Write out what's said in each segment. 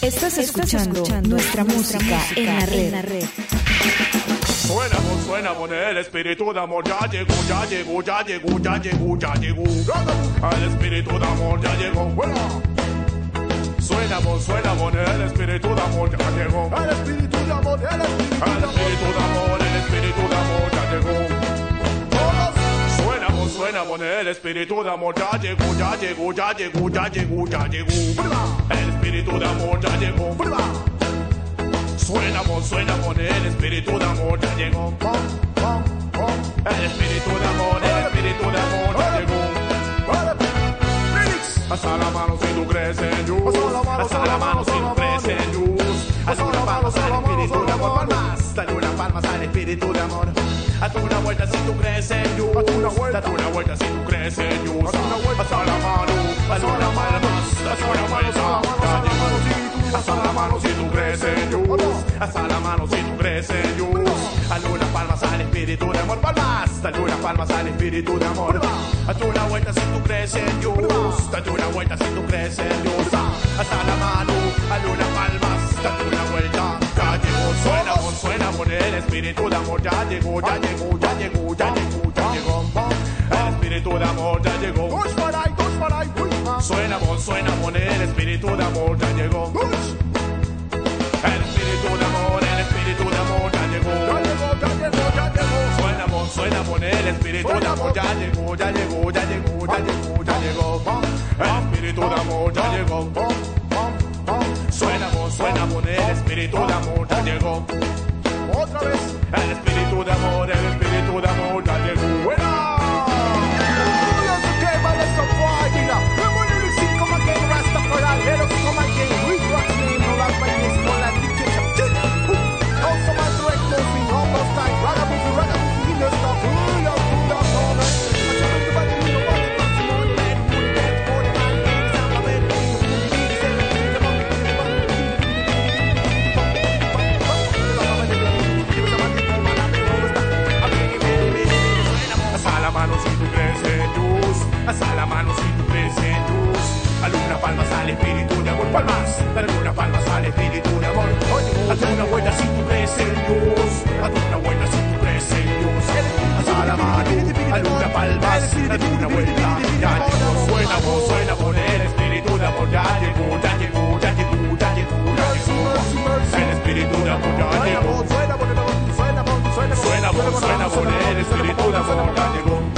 Estás escuchando, nuestra, música, en la red. Suena, suena, con el espíritu de amor ya llegó, ya llegó, ya llegó, ya llegó, ya llegó. El espíritu de amor ya llegó. Suena, suena, con el espíritu de amor ya llegó. El espíritu de amor, el espíritu de amor, el espíritu de amor ya llegó. Suena, suena, con el espíritu de amor ya llegó, ya llegó, ya llegó, ya llegó, ya llegó. El espíritu de amor ya llegó. Suena, suena, con el espíritu de amor ya llegó. El espíritu de amor, el espíritu de amor ya llegó. Hasta la mano si tú crees en Dios. Hasta la mano si tú crees en Dios. Haz una palma al espíritu de amor. Palmas. Dale una palma al espíritu de amor. Haz una vuelta si tú crees en Dios. Date una vuelta si tú crees en Dios. Hasta la mano, haz una palma. Una vuelta. Hasta la mano si tú crees en Dios. La mano si tú crees en Dios. Una palma al espíritu de amor. Palmas. Dale una palma al espíritu de amor. Haz una vuelta si tú crees en Dios. Date una vuelta si tú crees en Dios. Hasta la mano, haz una palmas. Date una vuelta. Ya llegó, suena, suena con el espíritu de amor. Ya llegó, ya llegó, ya llegó, ya llegó, ya llegó. El espíritu de amor ya llegó. Suena, suena con el espíritu de amor ya llegó. El espíritu de amor, el espíritu de amor ya llegó. Suena, suena con el espíritu de amor ya llegó, ya llegó, ya llegó, ya llegó, ya llegó. El espíritu de amor ya llegó. Suena, suena con el espíritu de amor ya llegó. Otra vez. El espíritu de amor, el espíritu de amor ya llegó. ¡Buena! Palmas. Dale una palma al espíritu de amor. Haz una vuelta si tú crees en Dios. Haz una vuelta si tú crees en Dios. Hasta la mano. Alguna palmas. Dale una vuelta. Ya llegó. Suena voz, suena por el espíritu de amor. Ya llegó, ya llegó, ya llegó, ya llegó, ya llegó. El espíritu de amor ya llegó. Suena voz, suena por el espíritu de amor ya llegó.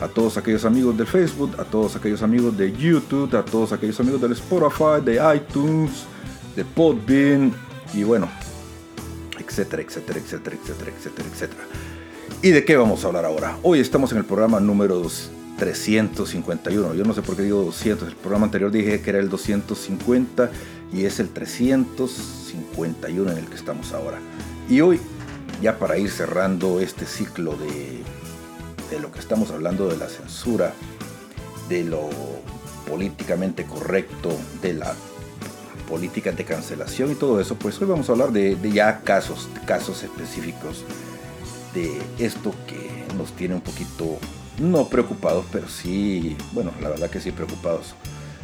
a todos aquellos amigos del Facebook, a todos aquellos amigos de YouTube, a todos aquellos amigos del Spotify, de iTunes, de Podbean y bueno, etcétera, etcétera, etcétera, etcétera, etcétera, etcétera. ¿Y de qué vamos a hablar ahora? Hoy estamos en el programa número 351. Yo no sé por qué digo 200. El programa anterior dije que era el 250 y es el 351 en el que estamos ahora. Y hoy, ya para ir cerrando este ciclo de de lo que estamos hablando de la censura, de lo políticamente correcto, de la política de cancelación y todo eso, pues hoy vamos a hablar de, de ya casos, casos específicos de esto que nos tiene un poquito, no preocupados, pero sí, bueno, la verdad que sí preocupados.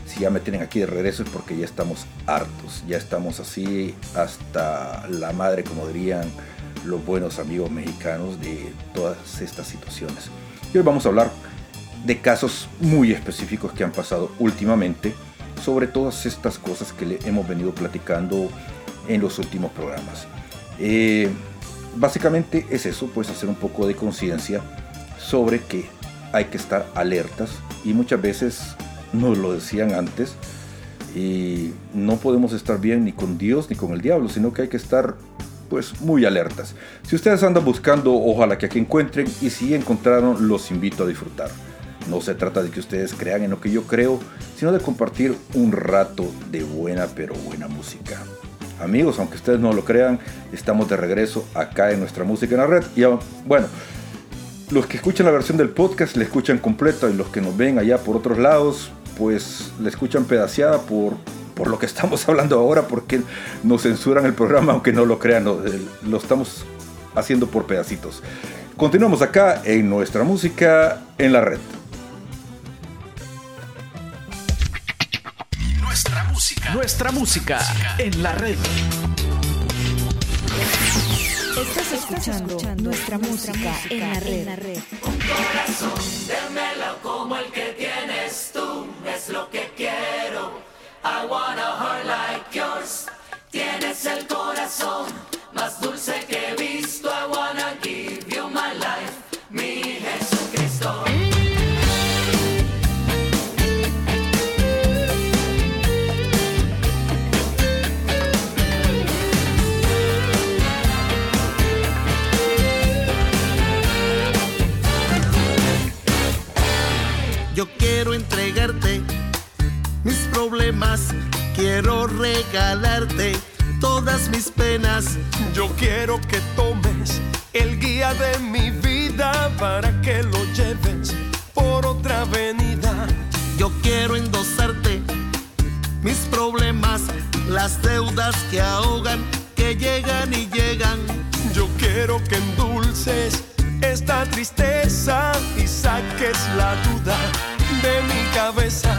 Si ya me tienen aquí de regreso es porque ya estamos hartos, ya estamos así hasta la madre, como dirían los buenos amigos mexicanos de todas estas situaciones. Y hoy vamos a hablar de casos muy específicos que han pasado últimamente sobre todas estas cosas que le hemos venido platicando en los últimos programas. Eh, básicamente es eso, pues hacer un poco de conciencia sobre que hay que estar alertas y muchas veces nos lo decían antes y no podemos estar bien ni con Dios ni con el diablo, sino que hay que estar pues muy alertas. Si ustedes andan buscando, ojalá que aquí encuentren y si encontraron, los invito a disfrutar. No se trata de que ustedes crean en lo que yo creo, sino de compartir un rato de buena pero buena música. Amigos, aunque ustedes no lo crean, estamos de regreso acá en nuestra música en la red. Y bueno, los que escuchan la versión del podcast la escuchan completa y los que nos ven allá por otros lados, pues la escuchan pedaciada por, por lo que estamos hablando ahora, porque nos censuran el programa, aunque no lo crean, lo, lo estamos haciendo por pedacitos. Continuamos acá en nuestra música en la red. Nuestra música. Nuestra música en la red. Estás escuchando, nuestra, música, en la red. Un corazón de melo como el que I want a heart like yours. Tienes el corazón quiero regalarte todas mis penas. Yo quiero que tomes el guía de mi vida para que lo lleves por otra avenida. Yo quiero endosarte mis problemas, las deudas que ahogan, que llegan y llegan. Yo quiero que endulces esta tristeza y saques la duda de mi cabeza.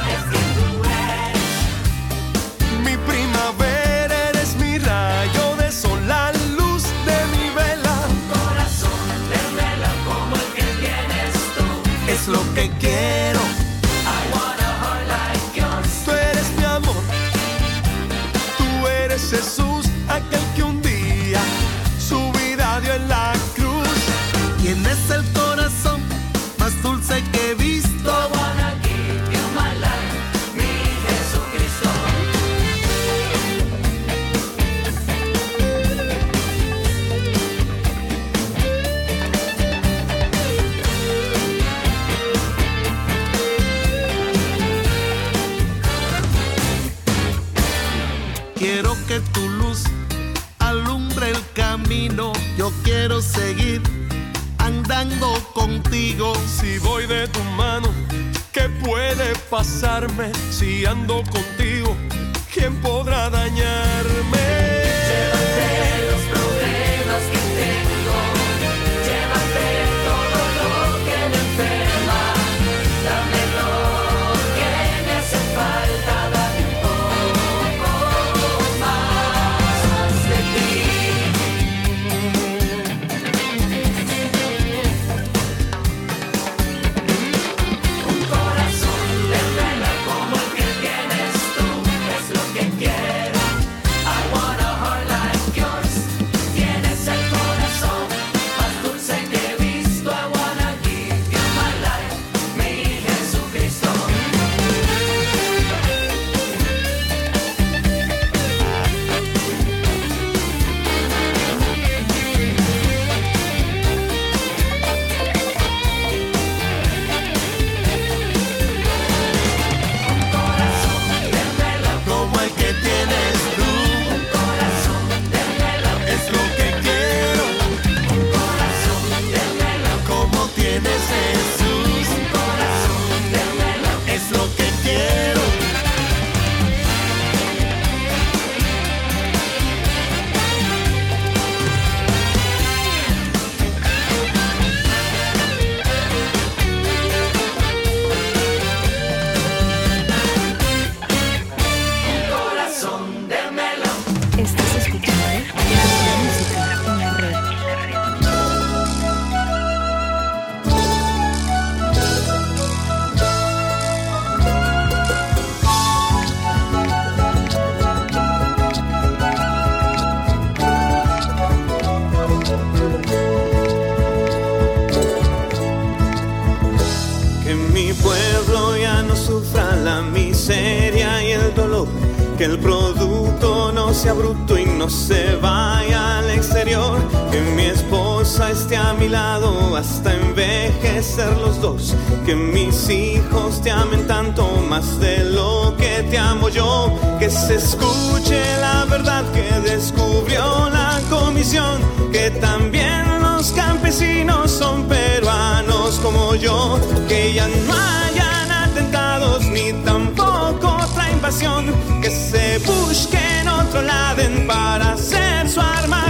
Yo quiero seguir andando contigo. Si voy de tu mano, ¿qué puede pasarme? Si ando contigo, ¿quién podrá dañarme? Te amen tanto más de lo que te amo yo. Que se escuche la verdad que descubrió la comisión. Que también los campesinos son peruanos como yo. Que ya no hayan atentados ni tampoco otra invasión. Que se busquen otro lado para hacer su armagedón.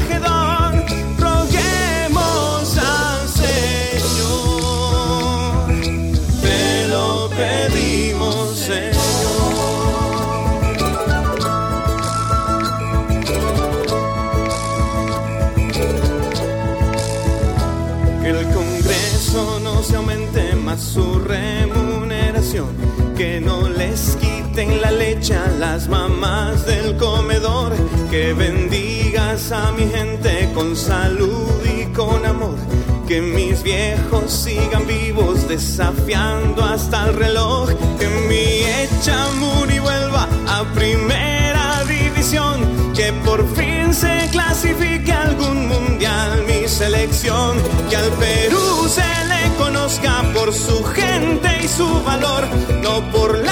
Su remuneración. Que no les quiten la leche a las mamás del comedor. Que bendigas a mi gente con salud y con amor. Que mis viejos sigan vivos desafiando hasta el reloj. Que mi Echamuri vuelva a primera división. Que por fin se clasifique algún mundial mi selección. Que al Perú por su gente y su valor. No por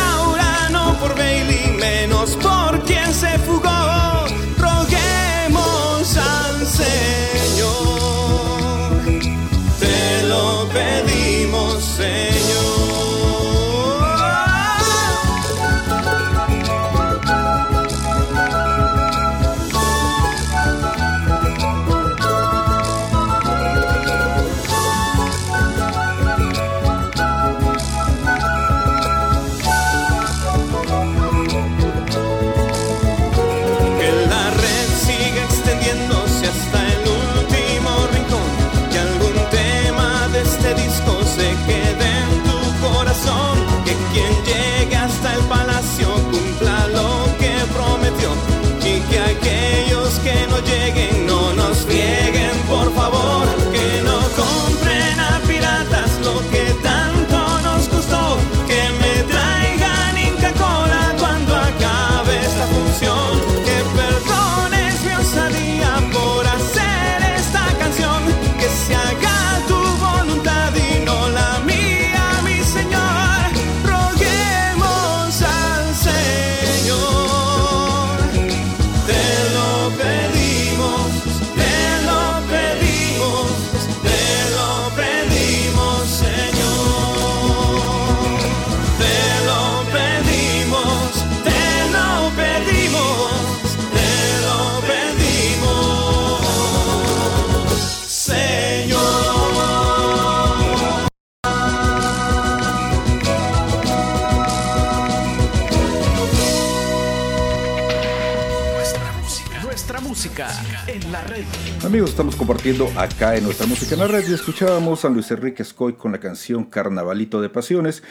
Amigos, estamos compartiendo acá en nuestra música en la red y escuchábamos a Luis Enrique Escoy con la canción Carnavalito de Pasiones.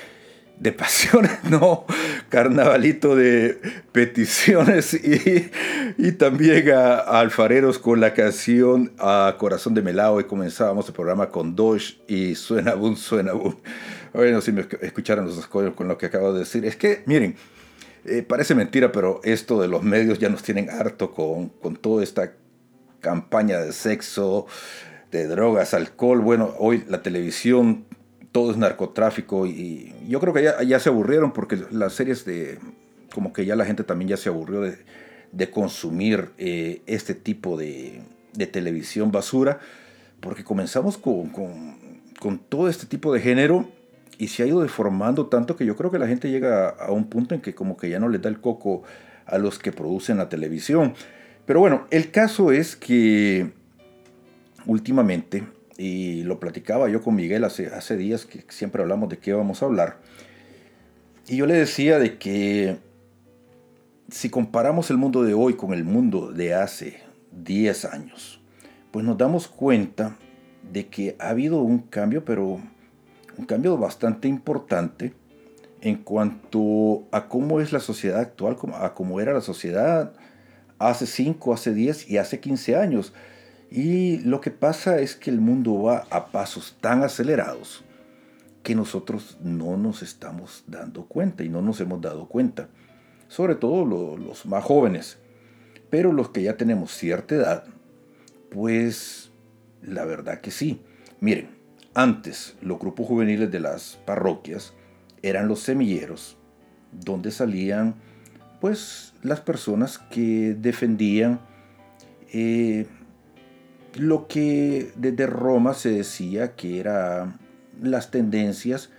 De pasiones, no, carnavalito de peticiones y, y también a, Alfareros con la canción a Corazón de Melao y comenzábamos el programa con Dosh y Suena Boom, Suena Boom. Bueno, si me escucharon los escollos con lo que acabo de decir, es que miren, eh, parece mentira, pero esto de los medios ya nos tienen harto con, con toda esta campaña de sexo, de drogas, alcohol. Bueno, hoy la televisión, todo es narcotráfico y yo creo que ya, ya se aburrieron porque las series de, como que ya la gente también ya se aburrió de, de consumir eh, este tipo de, de, televisión basura, porque comenzamos con, con, con todo este tipo de género y se ha ido deformando tanto que yo creo que la gente llega a, un punto en que como que ya no le da el coco a los que producen la televisión. Pero bueno, el caso es que últimamente, y lo platicaba yo con Miguel hace, días, que siempre hablamos de qué vamos a hablar, y yo le decía de que si comparamos el mundo de hoy con el mundo de hace 10 años, pues nos damos cuenta de que ha habido un cambio, pero un cambio bastante importante en cuanto a cómo es la sociedad actual, a cómo era la sociedad hace 5, hace 10 y hace 15 años. Y lo que pasa es que el mundo va a pasos tan acelerados que nosotros no nos estamos dando cuenta y no nos hemos dado cuenta. Sobre todo los más jóvenes. Pero los que ya tenemos cierta edad, pues la verdad que sí. Miren, antes los grupos juveniles de las parroquias eran los semilleros donde salían pues las personas que defendían eh, lo que desde Roma se decía que eran las tendencias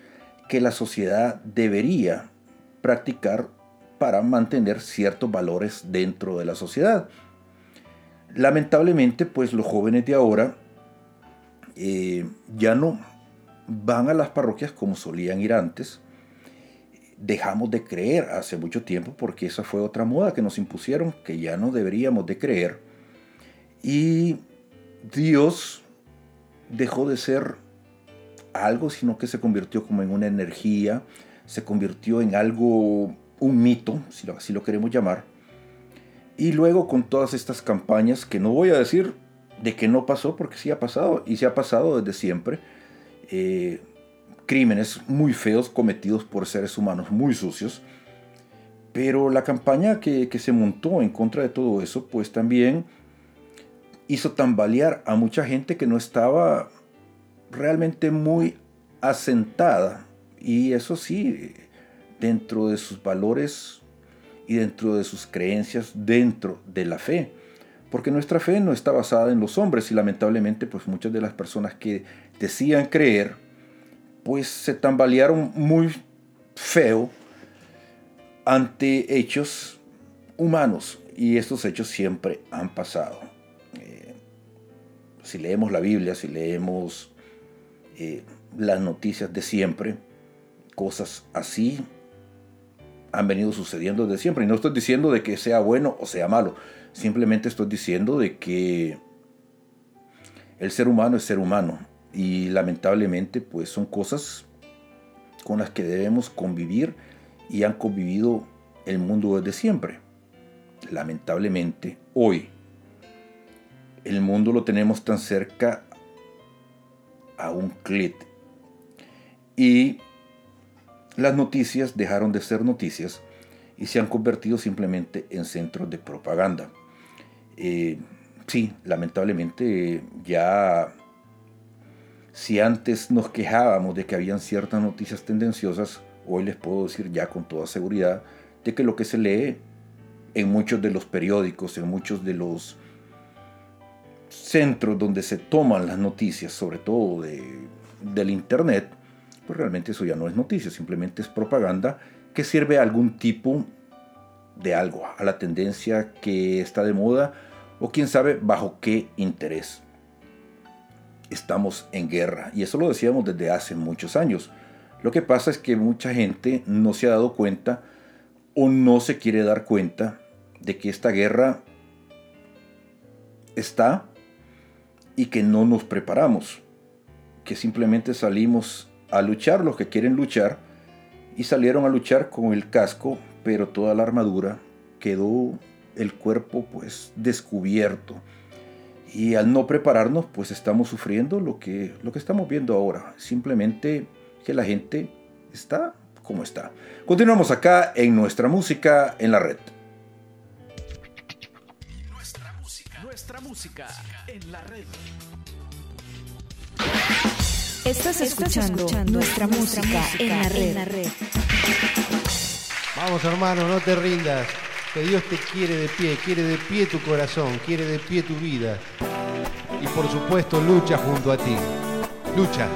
que la sociedad debería practicar para mantener ciertos valores dentro de la sociedad. Lamentablemente, pues los jóvenes de ahora eh, ya no van a las parroquias como solían ir antes. Dejamos de creer hace mucho tiempo porque esa fue otra moda que nos impusieron, que ya no deberíamos de creer. Y Dios dejó de ser algo, sino que se convirtió como en una energía, se convirtió en algo, un mito, si así lo queremos llamar. Y luego con todas estas campañas, que no voy a decir de que no pasó, porque sí ha pasado, y se ha pasado desde siempre, eh, crímenes muy feos cometidos por seres humanos muy sucios, pero la campaña que, que se montó en contra de todo eso, pues también hizo tambalear a mucha gente que no estaba realmente muy asentada y eso sí, dentro de sus valores y dentro de sus creencias, dentro de la fe. Porque nuestra fe no está basada en los hombres y lamentablemente pues muchas de las personas que decían creer pues se tambalearon muy feo ante hechos humanos. Y estos hechos siempre han pasado. Si leemos la Biblia, si leemos eh, las noticias de siempre, cosas así han venido sucediendo desde siempre. Y no estoy diciendo de que sea bueno o sea malo, simplemente estoy diciendo de que el ser humano es ser humano y lamentablemente pues son cosas con las que debemos convivir y han convivido el mundo desde siempre. Lamentablemente hoy el mundo lo tenemos tan cerca a un clic. Y las noticias dejaron de ser noticias y se han convertido simplemente en centros de propaganda. Eh, sí, lamentablemente ya si antes nos quejábamos de que habían ciertas noticias tendenciosas, hoy les puedo decir ya con toda seguridad de que lo que se lee en muchos de los periódicos, en muchos de los centros donde se toman las noticias, sobre todo de, del Internet, pues realmente eso ya no es noticia, simplemente es propaganda que sirve a algún tipo de algo, a la tendencia que está de moda o quién sabe bajo qué interés. Estamos en guerra y eso lo decíamos desde hace muchos años. Lo que pasa es que mucha gente no se ha dado cuenta o no se quiere dar cuenta de que esta guerra está y que no nos preparamos, que simplemente salimos a luchar los que quieren luchar y salieron a luchar con el casco, pero toda la armadura quedó el cuerpo pues descubierto. Y al no prepararnos, pues estamos sufriendo lo que, lo que estamos viendo ahora. Simplemente que la gente está como está. Continuamos acá en nuestra música en la red. música en la red. Estás escuchando, nuestra, música, en, la red. la red. Vamos hermano, no te rindas. Que Dios te quiere de pie, quiere de pie tu corazón, quiere de pie tu vida. Y por supuesto lucha junto a ti. Lucha.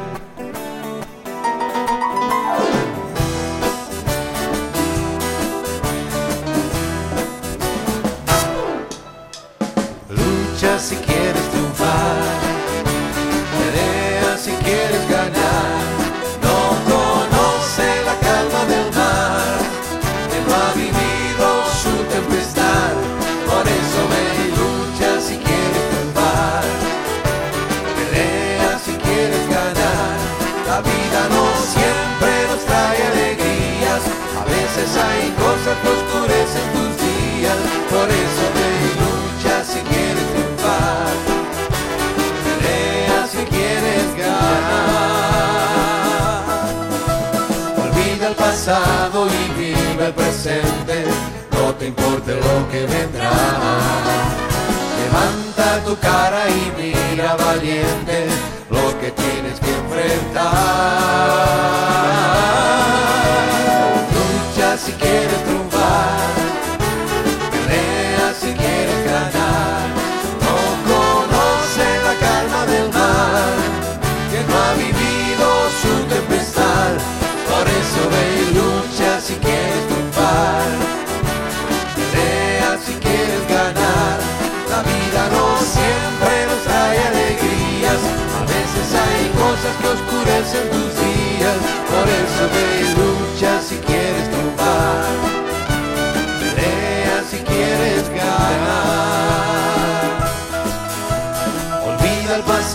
Hay cosas que oscurecen tus días. Por eso me lucha si quieres triunfar. Pelea si quieres ganar. Olvida el pasado y vive el presente, no te importe lo que vendrá. Levanta tu cara y mira valiente Lucha si quieres triunfar,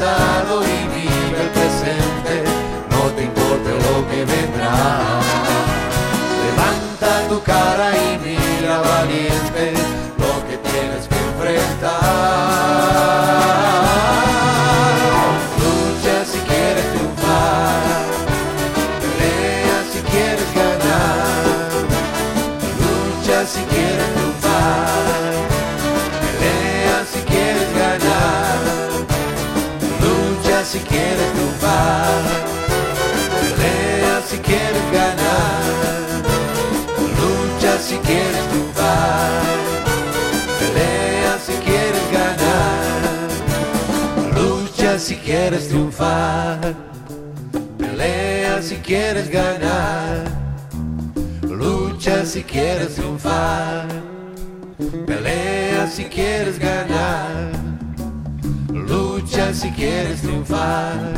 y vive el presente, no te importe lo que vendrá. Levanta tu cara y mira valiente lo que tienes que enfrentar. Si quieres triunfar, pelea si quieres ganar. Lucha si quieres triunfar, pelea si quieres ganar. Lucha si quieres triunfar, pelea si quieres ganar. Lucha si quieres triunfar, pelea si quieres ganar. Quieres triunfar,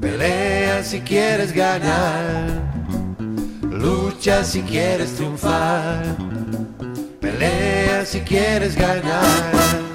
pelea si quieres ganar. Lucha si quieres triunfar, pelea si quieres ganar.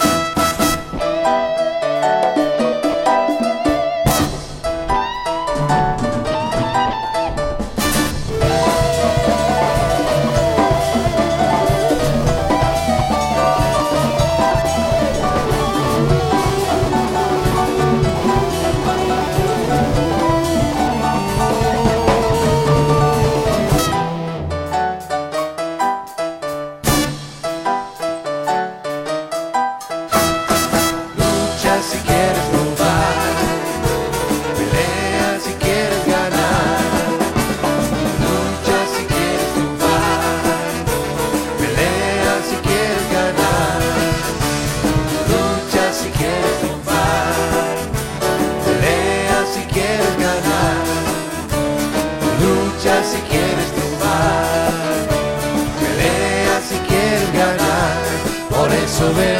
Por eso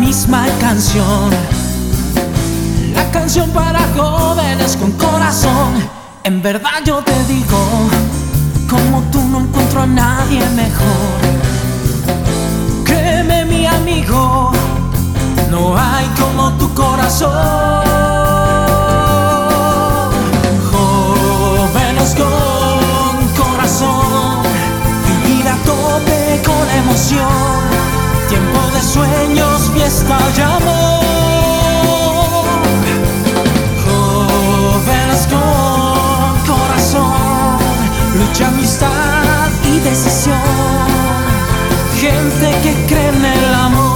misma canción. La canción para jóvenes con corazón. En verdad yo te digo, como tú no encuentro a nadie mejor. Créeme mi amigo, no hay como tu corazón. Jóvenes con corazón, vivir a tope con emoción. Tiempo de sueños, fiesta y amor. Jóvenes con corazón, lucha, amistad y decisión. Gente que cree en el amor.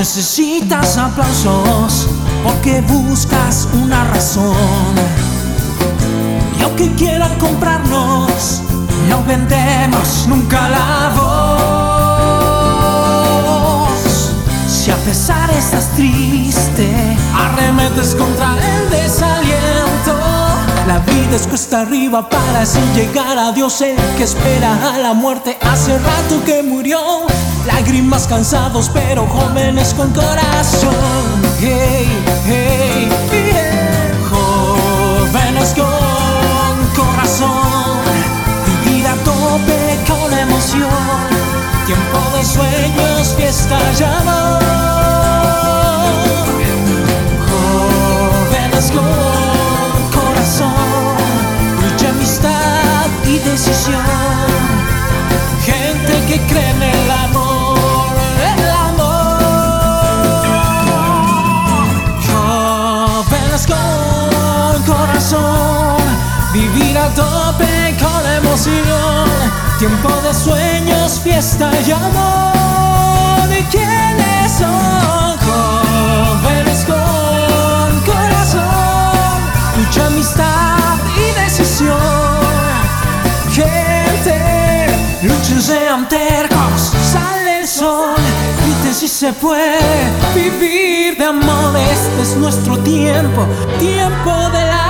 Necesitas aplausos porque buscas una razón. Y aunque quieran comprarnos, no vendemos nunca la voz. pesar estás triste, arremetes contra el desaliento. La vida es cuesta arriba para así llegar a Dios, el que espera a la muerte hace rato que murió. Lágrimas cansados pero jóvenes con corazón. Hey, hey, hey. Jóvenes con corazón, vivir a tope con emoción. Tiempo de sueños, fiesta y amor. Jóvenes con corazón, lucha, amistad y decisión. Gente que cree en el amor, a tope con emoción. Tiempo de sueños, fiesta y amor. ¿Y quiénes son? Jóvenes con corazón, mucha amistad y decisión. Gente, luchen, sean tercos, sale el sol. Griten si se puede vivir de amor. Este es nuestro tiempo, tiempo del amor.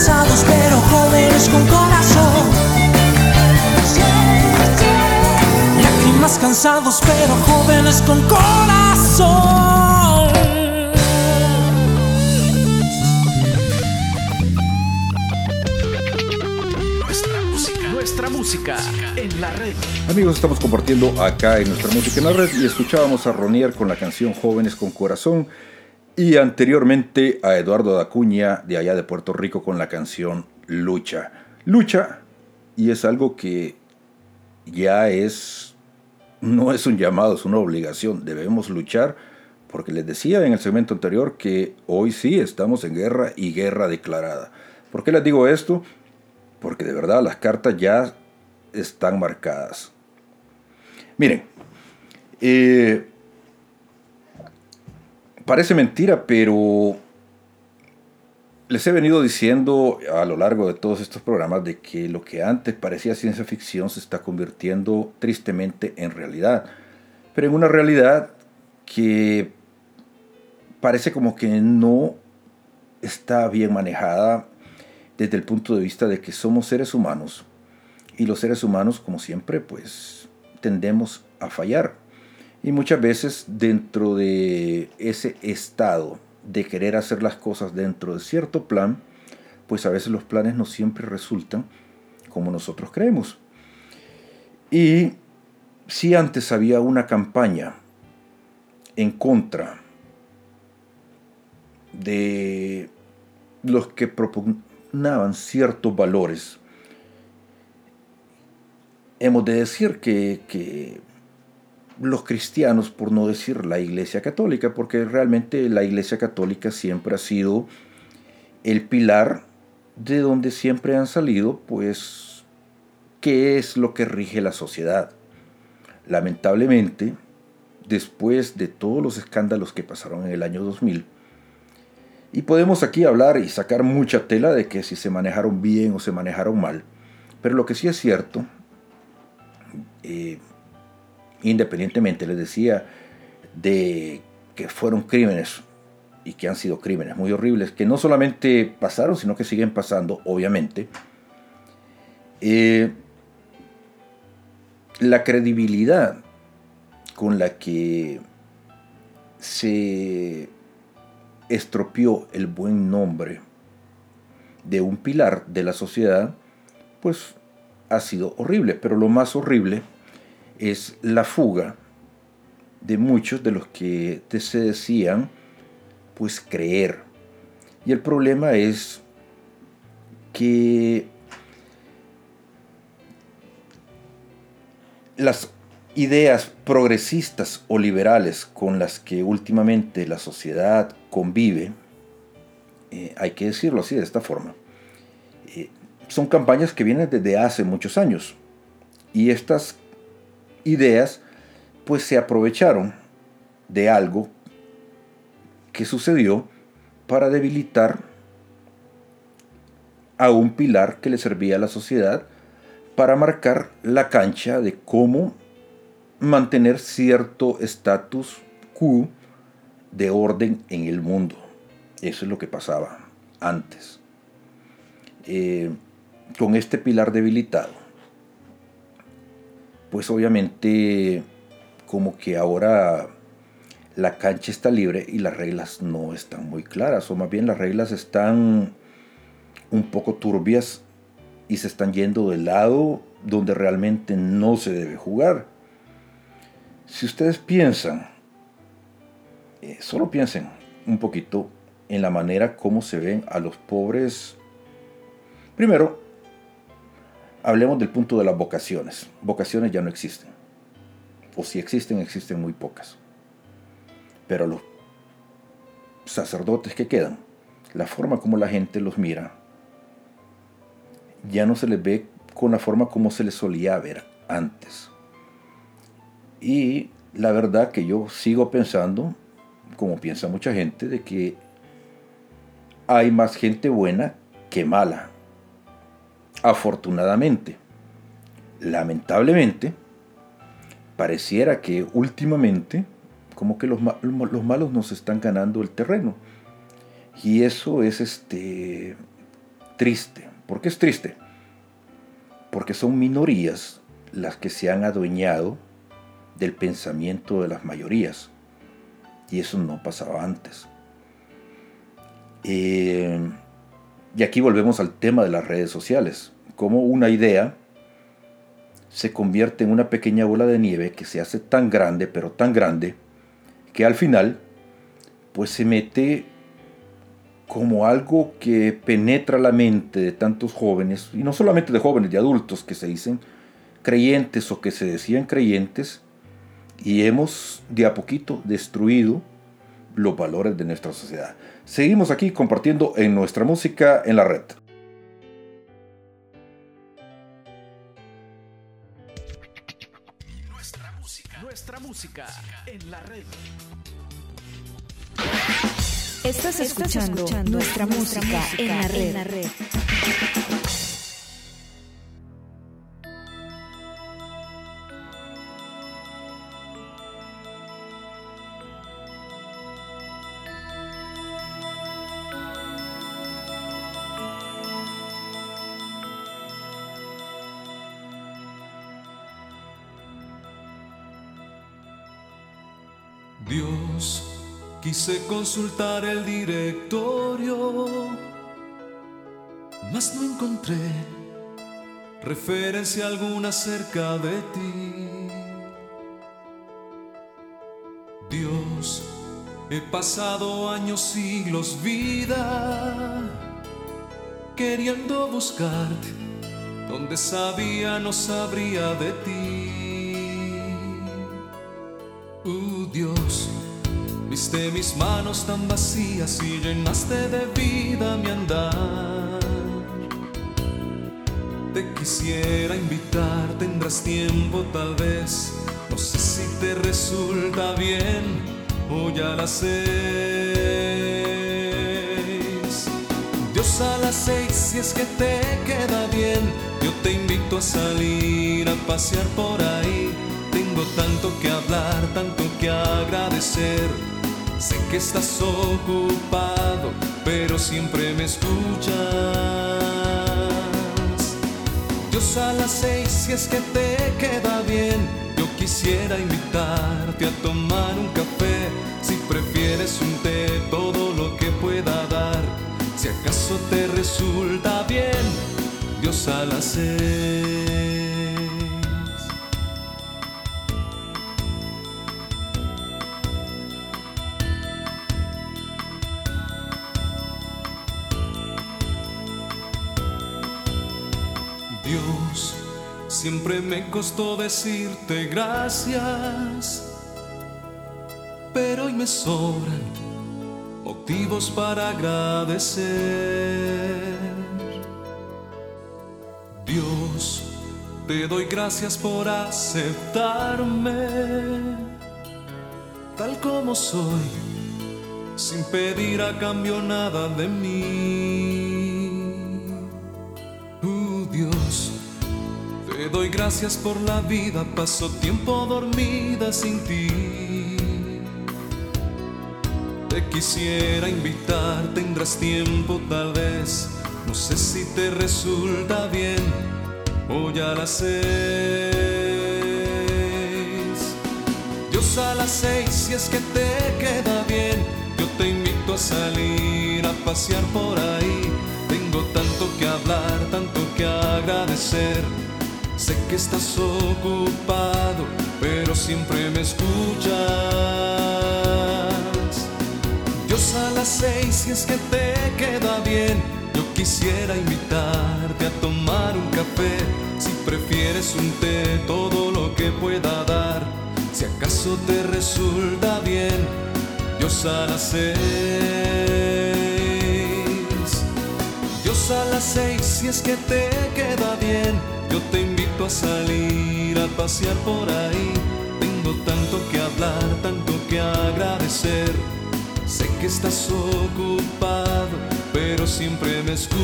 Cansados, pero jóvenes con corazón. Lágrimas cansados, pero jóvenes con corazón. Nuestra música, nuestra música en la red. Amigos, estamos compartiendo acá en nuestra música en la red y escuchábamos a Ronier con la canción Jóvenes con Corazón y anteriormente a Eduardo Dacuña de allá de Puerto Rico con la canción Lucha. Lucha y es algo que ya es, no es un llamado, es una obligación. Debemos luchar porque les decía en el segmento anterior que hoy sí estamos en guerra y guerra declarada. ¿Por qué les digo esto? Porque de verdad las cartas ya están marcadas. Miren, eh, parece mentira, pero les he venido diciendo a lo largo de todos estos programas de que lo que antes parecía ciencia ficción se está convirtiendo tristemente en realidad. Pero en una realidad que parece como que no está bien manejada desde el punto de vista de que somos seres humanos y los seres humanos, como siempre, pues tendemos a fallar. Y muchas veces dentro de ese estado de querer hacer las cosas dentro de cierto plan, pues a veces los planes no siempre resultan como nosotros creemos. Y si antes había una campaña en contra de los que propugnaban ciertos valores, hemos de decir que, que, los cristianos, por no decir la Iglesia Católica, porque realmente la Iglesia Católica siempre ha sido el pilar de donde siempre han salido, pues, qué es lo que rige la sociedad. Lamentablemente, después de todos los escándalos que pasaron en el año 2000, y podemos aquí hablar y sacar mucha tela de que si se manejaron bien o se manejaron mal, pero lo que sí es cierto, eh, independientemente, les decía, de que fueron crímenes y que han sido crímenes muy horribles, que no solamente pasaron, sino que siguen pasando, obviamente, eh, la credibilidad con la que se estropeó el buen nombre de un pilar de la sociedad, pues ha sido horrible. Pero lo más horrible es la fuga de muchos de los que se decían pues creer. Y el problema es que las ideas progresistas o liberales con las que últimamente la sociedad convive, eh, hay que decirlo así, de esta forma, eh, son campañas que vienen desde hace muchos años. Y estas ideas pues se aprovecharon de algo que sucedió para debilitar a un pilar que le servía a la sociedad para marcar la cancha de cómo mantener cierto estatus quo de orden en el mundo. Eso es lo que pasaba antes. Eh, con este pilar debilitado, pues obviamente como que ahora la cancha está libre y las reglas no están muy claras, o más bien las reglas están un poco turbias y se están yendo del lado donde realmente no se debe jugar. Si ustedes piensan, eh, solo piensen un poquito en la manera como se ven a los pobres. Primero, hablemos del punto de las vocaciones. Vocaciones ya no existen. O si existen, existen muy pocas. Pero los sacerdotes que quedan, la forma como la gente los mira, ya no se les ve con la forma como se les solía ver antes. Y la verdad que yo sigo pensando, como piensa mucha gente, de que hay más gente buena que mala. Afortunadamente. Lamentablemente, pareciera que últimamente como que los, los malos nos están ganando el terreno. Y eso es este triste. ¿Por qué es triste? Porque son minorías las que se han adueñado del pensamiento de las mayorías. Y eso no pasaba antes. Eh, y aquí volvemos al tema de las redes sociales. Como una idea se convierte en una pequeña bola de nieve que se hace tan grande, pero tan grande, que al final pues se mete como algo que penetra la mente de tantos jóvenes, y no solamente de jóvenes, de adultos que se dicen creyentes o que se decían creyentes, y hemos de a poquito destruido los valores de nuestra sociedad. Seguimos aquí compartiendo en nuestra música en la red. Nuestra música, nuestra música en la red. Estás escuchando, nuestra, música, en la red. En la red. Quise consultar el directorio, mas no encontré referencia alguna acerca de ti. Dios, he pasado años, siglos, vida, queriendo buscarte, donde sabía no sabría de ti. Uh, Dios, mis manos tan vacías y llenaste de vida mi andar. Te quisiera invitar, tendrás tiempo tal vez. No sé si te resulta bien o ya las seis. Dios a las seis, si es que te queda bien, yo te invito a salir a pasear por ahí. Tengo tanto que hablar, tanto que agradecer. Sé que estás ocupado, pero siempre me escuchas. Dios a las seis, si es que te queda bien, yo quisiera invitarte a tomar un café. Si prefieres un té, todo lo que pueda dar. Si acaso te resulta bien, Dios a las seis. Siempre me costó decirte gracias, pero hoy me sobran motivos para agradecer. Dios, te doy gracias por aceptarme tal como soy, sin pedir a cambio nada de mí. Gracias por la vida, paso tiempo dormida sin ti. Te quisiera invitar, tendrás tiempo tal vez, no sé si te resulta bien o ya las seis. Dios a las seis, si es que te queda bien, yo te invito a salir a pasear por ahí. Tengo tanto que hablar, tanto que agradecer. Sé que estás ocupado, pero siempre me escuchas. Dios a las seis, si es que te queda bien, yo quisiera invitarte a tomar un café. Si prefieres un té, todo lo que pueda dar. Si acaso te resulta bien, Dios a las seis. Dios a las seis, si es que te queda bien, yo te invito a salir a pasear por ahí. Tengo tanto que hablar, tanto que agradecer. Sé que estás ocupado, pero siempre me escuchas.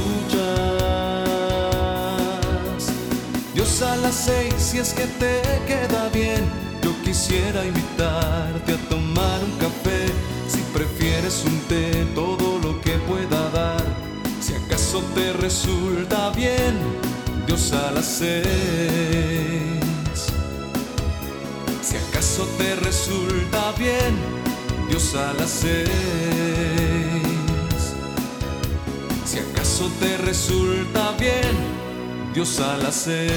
Dios a las seis, si es que te queda bien, yo quisiera invitarte a tomar un café. Si prefieres un té, todo lo que pueda dar. Si acaso te resulta bien, Dios a las seis. Si acaso te resulta bien, Dios a las seis. Si acaso te resulta bien, Dios a las seis.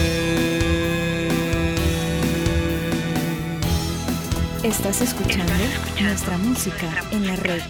Estás escuchando nuestra música en la red.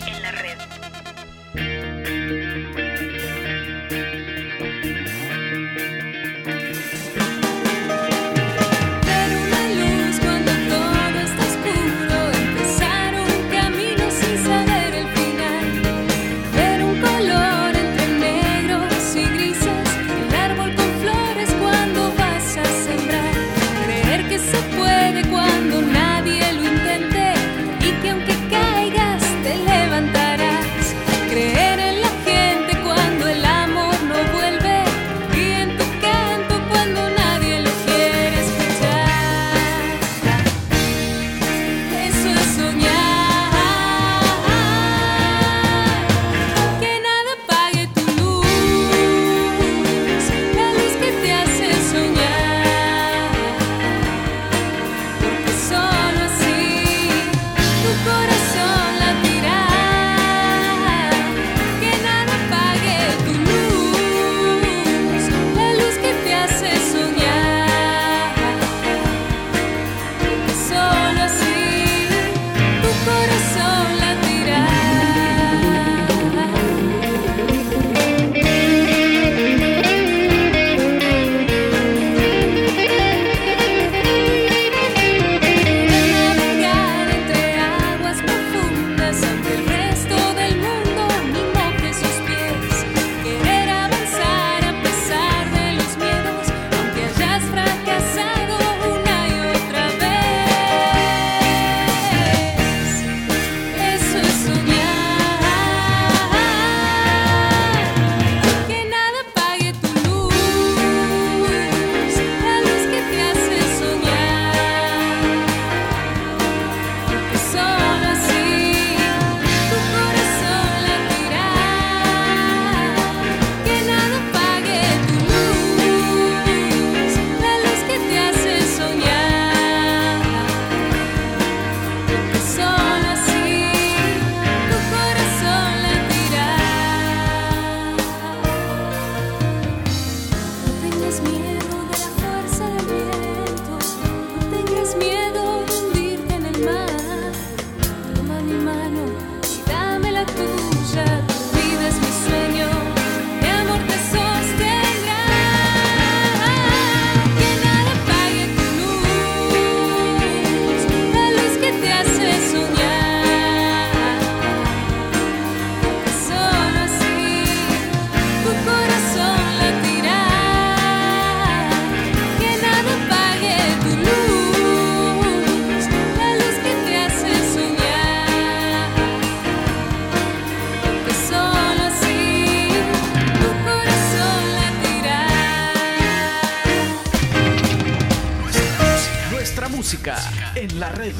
Música en la red.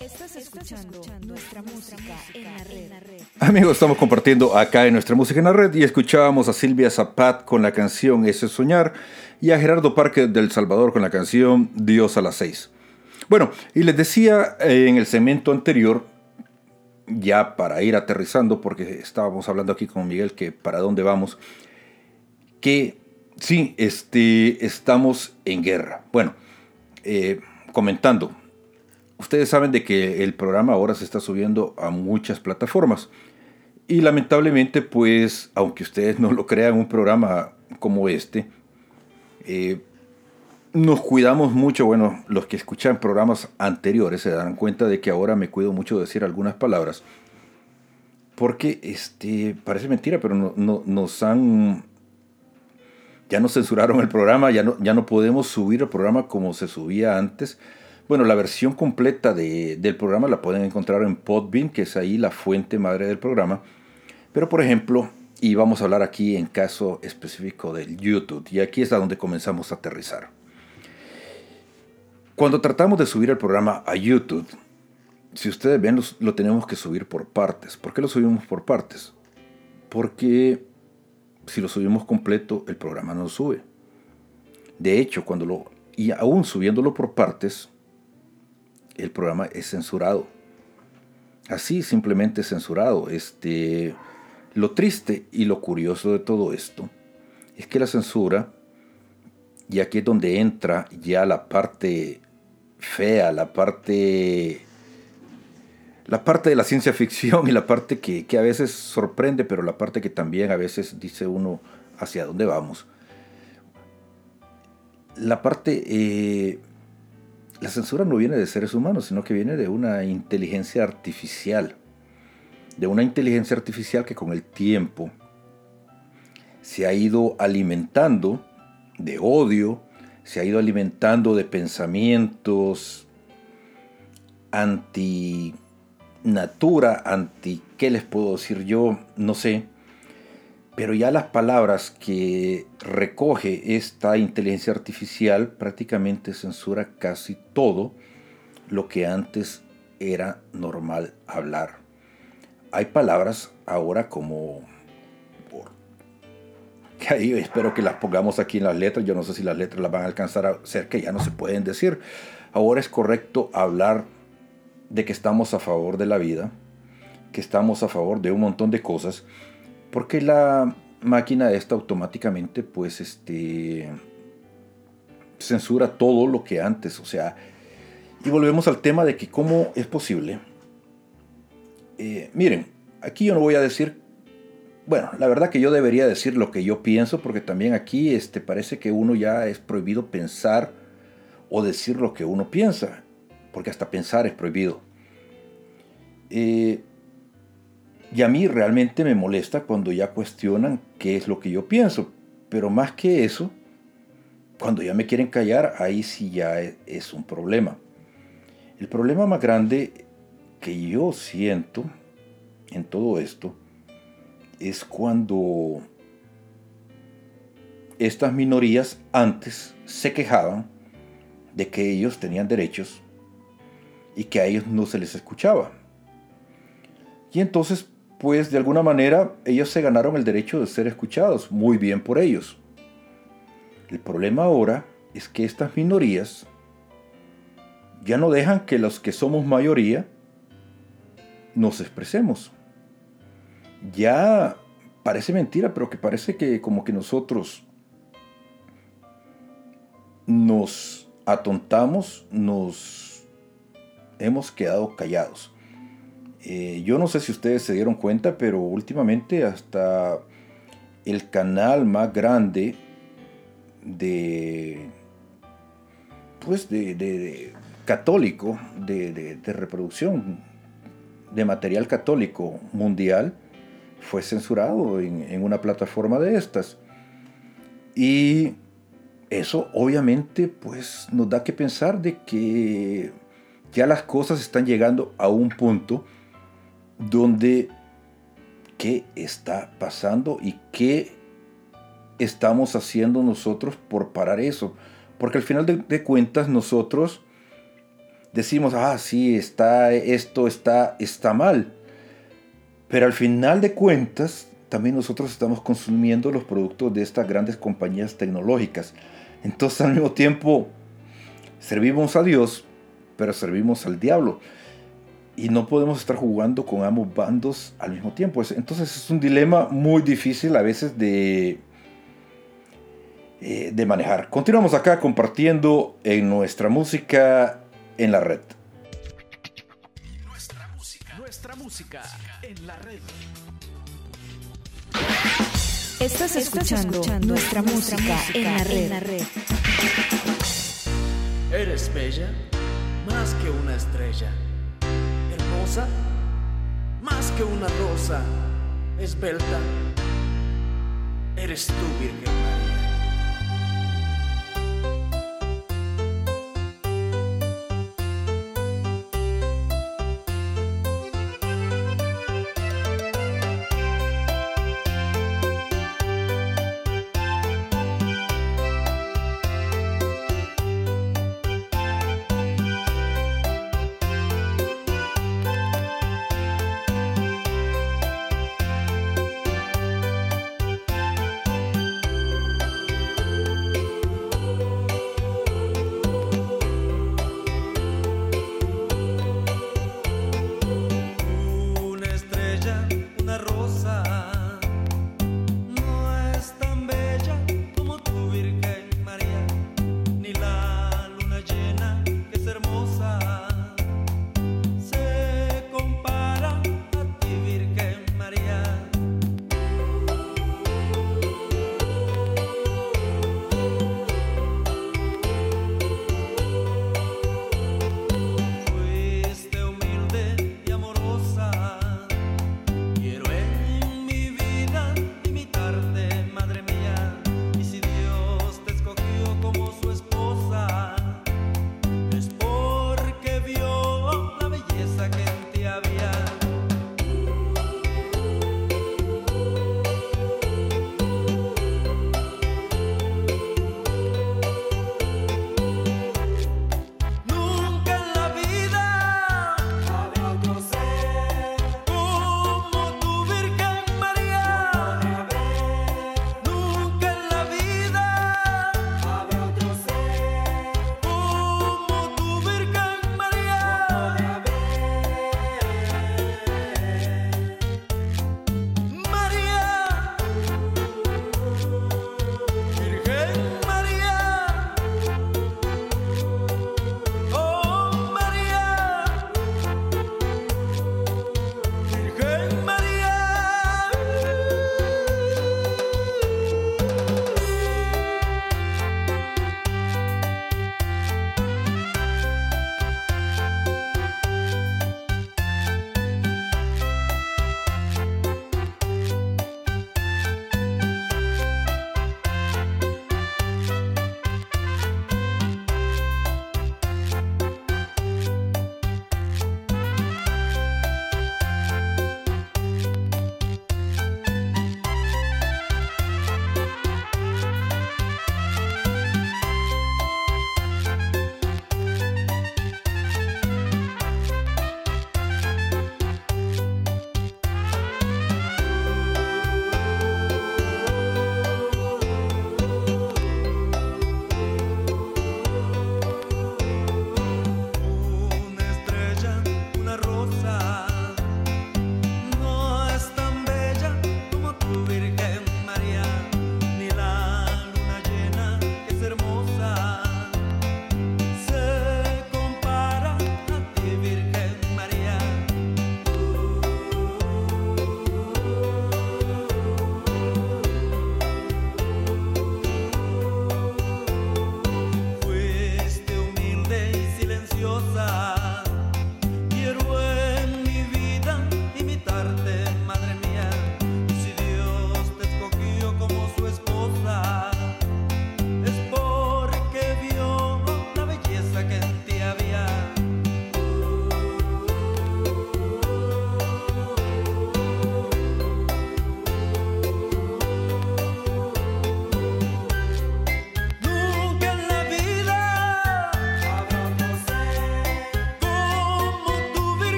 Estás escuchando nuestra música en la red. Amigos, estamos compartiendo acá en nuestra música en la red y escuchábamos a Silvia Zapat con la canción Ese Soñar y a Gerardo Parque del Salvador con la canción Dios a las seis. Bueno, y les decía eh, en el segmento anterior, ya para ir aterrizando, porque estábamos hablando aquí con Miguel que para dónde vamos, que sí, este, estamos en guerra. Bueno, eh, comentando, ustedes saben de que el programa ahora se está subiendo a muchas plataformas. Y lamentablemente, pues, aunque ustedes no lo crean, un programa como este, eh, nos cuidamos mucho, bueno, los que escuchan programas anteriores se darán cuenta de que ahora me cuido mucho de decir algunas palabras. Porque, este, parece mentira, pero no, no- nos han... Ya nos censuraron el programa, ya no, ya no podemos subir el programa como se subía antes. Bueno, la versión completa de- del programa la pueden encontrar en Podbean, que es ahí la fuente madre del programa. Pero, por ejemplo, y vamos a hablar aquí en caso específico del YouTube, y aquí es donde comenzamos a aterrizar. Cuando tratamos de subir el programa a YouTube, si ustedes ven, lo tenemos que subir por partes. ¿Por qué lo subimos por partes? Porque si lo subimos completo, el programa no sube. De hecho, cuando lo y aún subiéndolo por partes, el programa es censurado. Así simplemente censurado. Este, lo triste y lo curioso de todo esto es que la censura, y aquí es donde entra ya la parte fea, la parte la parte de la ciencia ficción y la parte que, que a veces sorprende, pero la parte que también a veces dice uno hacia dónde vamos. La parte, eh, la censura no viene de seres humanos, sino que viene de una inteligencia artificial. De una inteligencia artificial que con el tiempo se ha ido alimentando de odio, se ha ido alimentando de pensamientos anti natura, anti, ¿qué les puedo decir yo? No sé. Pero ya las palabras que recoge esta inteligencia artificial prácticamente censura casi todo lo que antes era normal hablar. Hay palabras ahora como que ahí espero que las pongamos aquí en las letras. Yo no sé si las letras las van a alcanzar a ser que ya no se pueden decir. Ahora es correcto hablar de que estamos a favor de la vida, que estamos a favor de un montón de cosas, porque la máquina esta automáticamente pues este censura todo lo que antes, o sea, y volvemos al tema de que cómo es posible. Eh, miren, aquí yo no voy a decir, bueno, la verdad que yo debería decir lo que yo pienso, porque también aquí este, parece que uno ya es prohibido pensar o decir lo que uno piensa, porque hasta pensar es prohibido. Eh, y a mí realmente me molesta cuando ya cuestionan qué es lo que yo pienso, pero más que eso, cuando ya me quieren callar, ahí sí ya es, es un problema. El problema más grande que yo siento en todo esto es cuando estas minorías antes se quejaban de que ellos tenían derechos y que a ellos no se les escuchaba. Y entonces, pues de alguna manera, ellos se ganaron el derecho de ser escuchados, muy bien por ellos. El problema ahora es que estas minorías ya no dejan que los que somos mayoría nos expresemos. Ya parece mentira, pero que parece que como que nosotros nos atontamos, nos hemos quedado callados. Eh, yo no sé si ustedes se dieron cuenta, pero últimamente hasta el canal más grande de pues de, católico de reproducción de material católico mundial fue censurado en, en una plataforma de estas y eso obviamente pues nos da que pensar de que ya las cosas están llegando a un punto donde qué está pasando y qué estamos haciendo nosotros por parar eso? Porque al final de, cuentas nosotros decimos, ah, sí, está esto, está, está mal. Pero al final de cuentas, también nosotros estamos consumiendo los productos de estas grandes compañías tecnológicas. Entonces al mismo tiempo servimos a Dios, pero servimos al diablo. Y no podemos estar jugando con ambos bandos al mismo tiempo. Entonces es un dilema muy difícil a veces de, eh, de manejar. Continuamos acá compartiendo en nuestra música en la red. Nuestra música, nuestra música en la red. Estás escuchando, nuestra, música, en, la red. en la red. Eres bella, más que una estrella. Hermosa, más que una rosa. Esbelta, eres tú, Virgen María.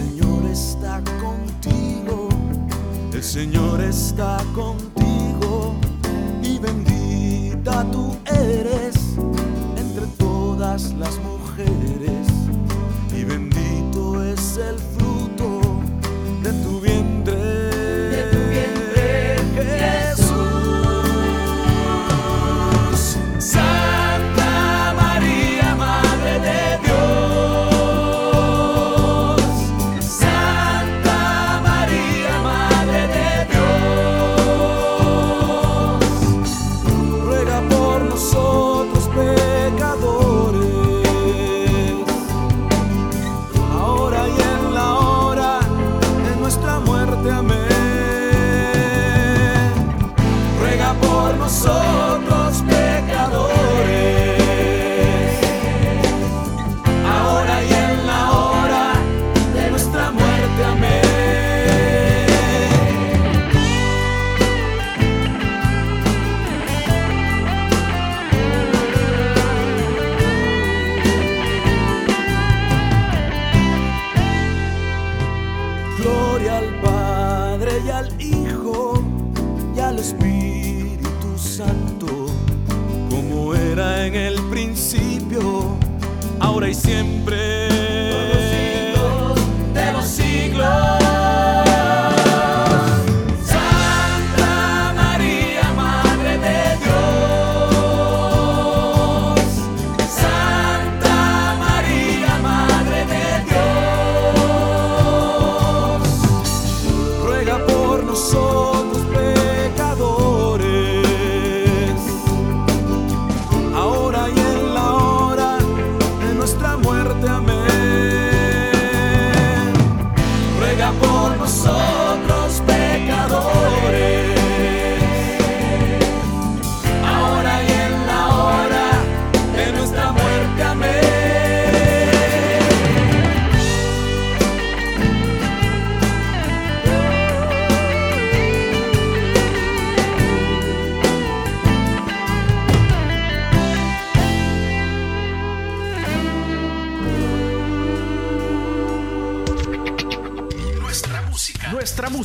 Señor está contigo, el Señor está contigo y bendita tú eres las mujeres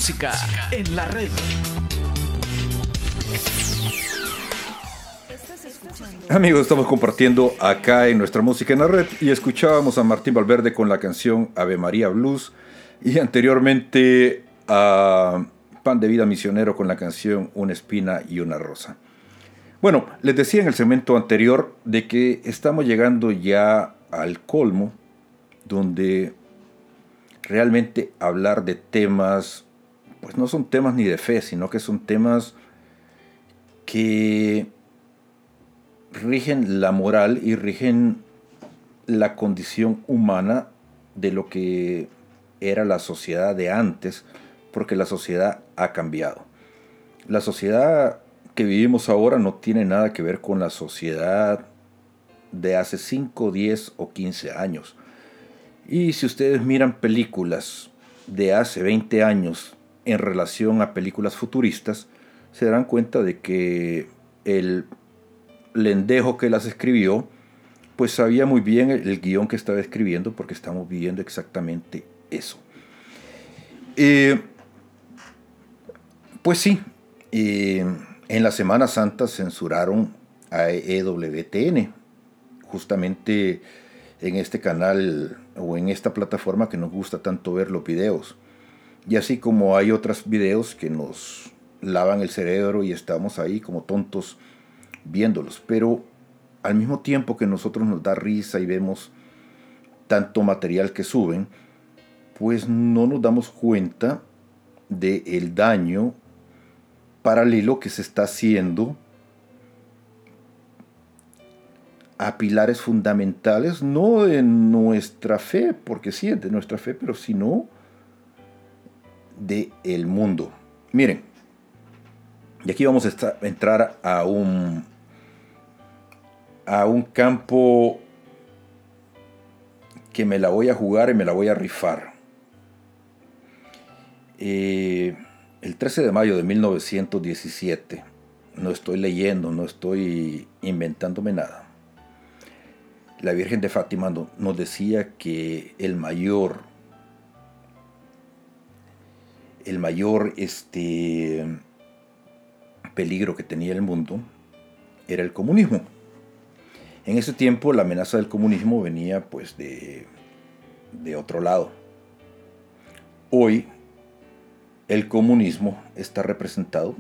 música en la red. Amigos, estamos compartiendo acá en nuestra música en la red y escuchábamos a Martín Valverde con la canción Ave María Blues y anteriormente a Pan de Vida Misionero con la canción Una espina y una rosa. Bueno, les decía en el segmento anterior de que estamos llegando ya al colmo donde realmente hablar de temas, pues no son temas ni de fe, sino que son temas que rigen la moral y rigen la condición humana de lo que era la sociedad de antes, porque la sociedad ha cambiado. La sociedad que vivimos ahora no tiene nada que ver con la sociedad de hace 5, 10 o 15 años. Y si ustedes miran películas de hace 20 años en relación a películas futuristas, se darán cuenta de que el lendejo que las escribió, pues sabía muy bien el, el guion que estaba escribiendo porque estamos viviendo exactamente eso. Eh, pues sí, eh, en la Semana Santa censuraron a EWTN, justamente en este canal o en esta plataforma que nos gusta tanto ver los videos. Y así como hay otros videos que nos lavan el cerebro y estamos ahí como tontos viéndolos. Pero al mismo tiempo que nosotros nos da risa y vemos tanto material que suben, pues no nos damos cuenta del el daño paralelo que se está haciendo a pilares fundamentales, no de nuestra fe, porque sí es de nuestra fe, pero sino de el mundo. Miren, y aquí vamos a entrar a un a un campo que me la voy a jugar y me la voy a rifar. Eh, el 13 de mayo de 1917, no estoy leyendo, no estoy inventándome nada. La Virgen de Fátima no- nos decía que el mayor, el mayor este, peligro que tenía el mundo era el comunismo. En ese tiempo la amenaza del comunismo venía pues de, de otro lado. Hoy el comunismo está representado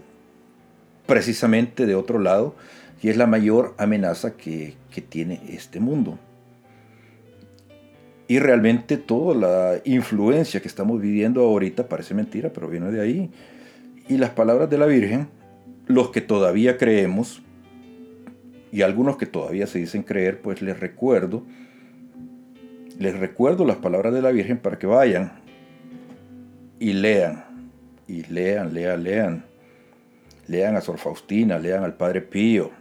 precisamente de otro lado y es la mayor amenaza que, que tiene este mundo. Y realmente toda la influencia que estamos viviendo ahorita parece mentira, pero viene de ahí. Y las palabras de la Virgen, los que todavía creemos, y algunos que todavía se dicen creer, pues les recuerdo, les recuerdo las palabras de la Virgen para que vayan y lean, y lean, lean, lean. Lean a Sor Faustina, lean al Padre Pío,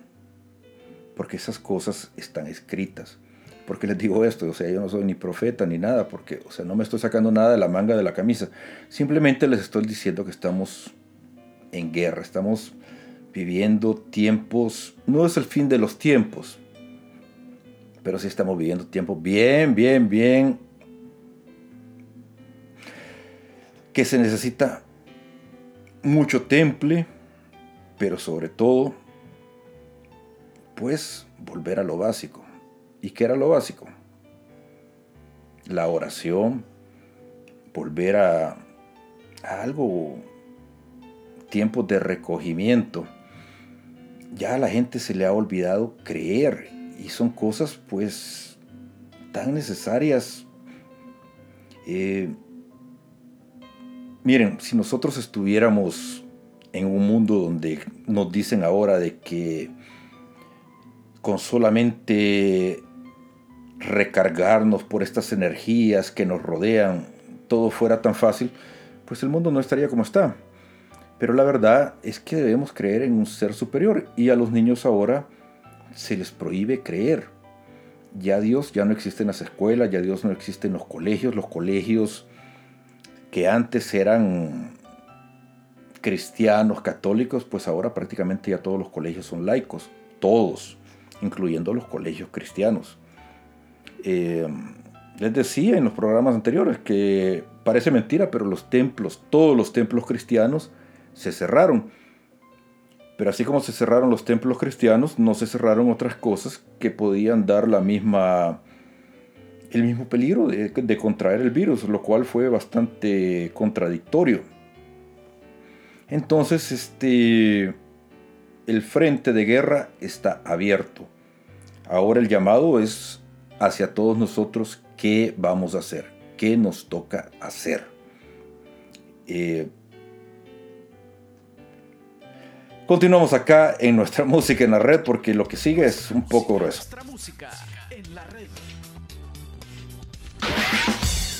porque esas cosas están escritas. ¿Por qué les digo esto? O sea, yo no soy ni profeta ni nada, porque, o sea, no me estoy sacando nada de la manga de la camisa. Simplemente les estoy diciendo que estamos en guerra, estamos viviendo tiempos, no es el fin de los tiempos, pero sí estamos viviendo tiempos bien, bien, bien, que se necesita mucho temple, pero sobre todo, pues volver a lo básico. ¿Y qué era lo básico? La oración, volver a, algo, tiempos de recogimiento. Ya a la gente se le ha olvidado creer y son cosas pues tan necesarias. Eh, miren, si nosotros estuviéramos en un mundo donde nos dicen ahora de que con solamente recargarnos por estas energías que nos rodean, todo fuera tan fácil, pues el mundo no estaría como está. Pero la verdad es que debemos creer en un ser superior y a los niños ahora se les prohíbe creer. Ya Dios ya no existe en las escuelas, ya Dios no existe en los colegios, los colegios que antes eran cristianos, católicos, pues ahora prácticamente ya todos los colegios son laicos, todos, incluyendo los colegios cristianos. Eh, les decía en los programas anteriores que parece mentira, pero los templos, todos los templos cristianos se cerraron. Pero así como se cerraron los templos cristianos, no se cerraron otras cosas que podían dar la misma, el mismo peligro de, de contraer el virus, lo cual fue bastante contradictorio. Entonces, este, el frente de guerra está abierto. Ahora el llamado es hacia todos nosotros qué vamos a hacer, qué nos toca hacer. Eh, continuamos acá en nuestra música en la red porque lo que sigue es un poco grueso. Nuestra música en la red.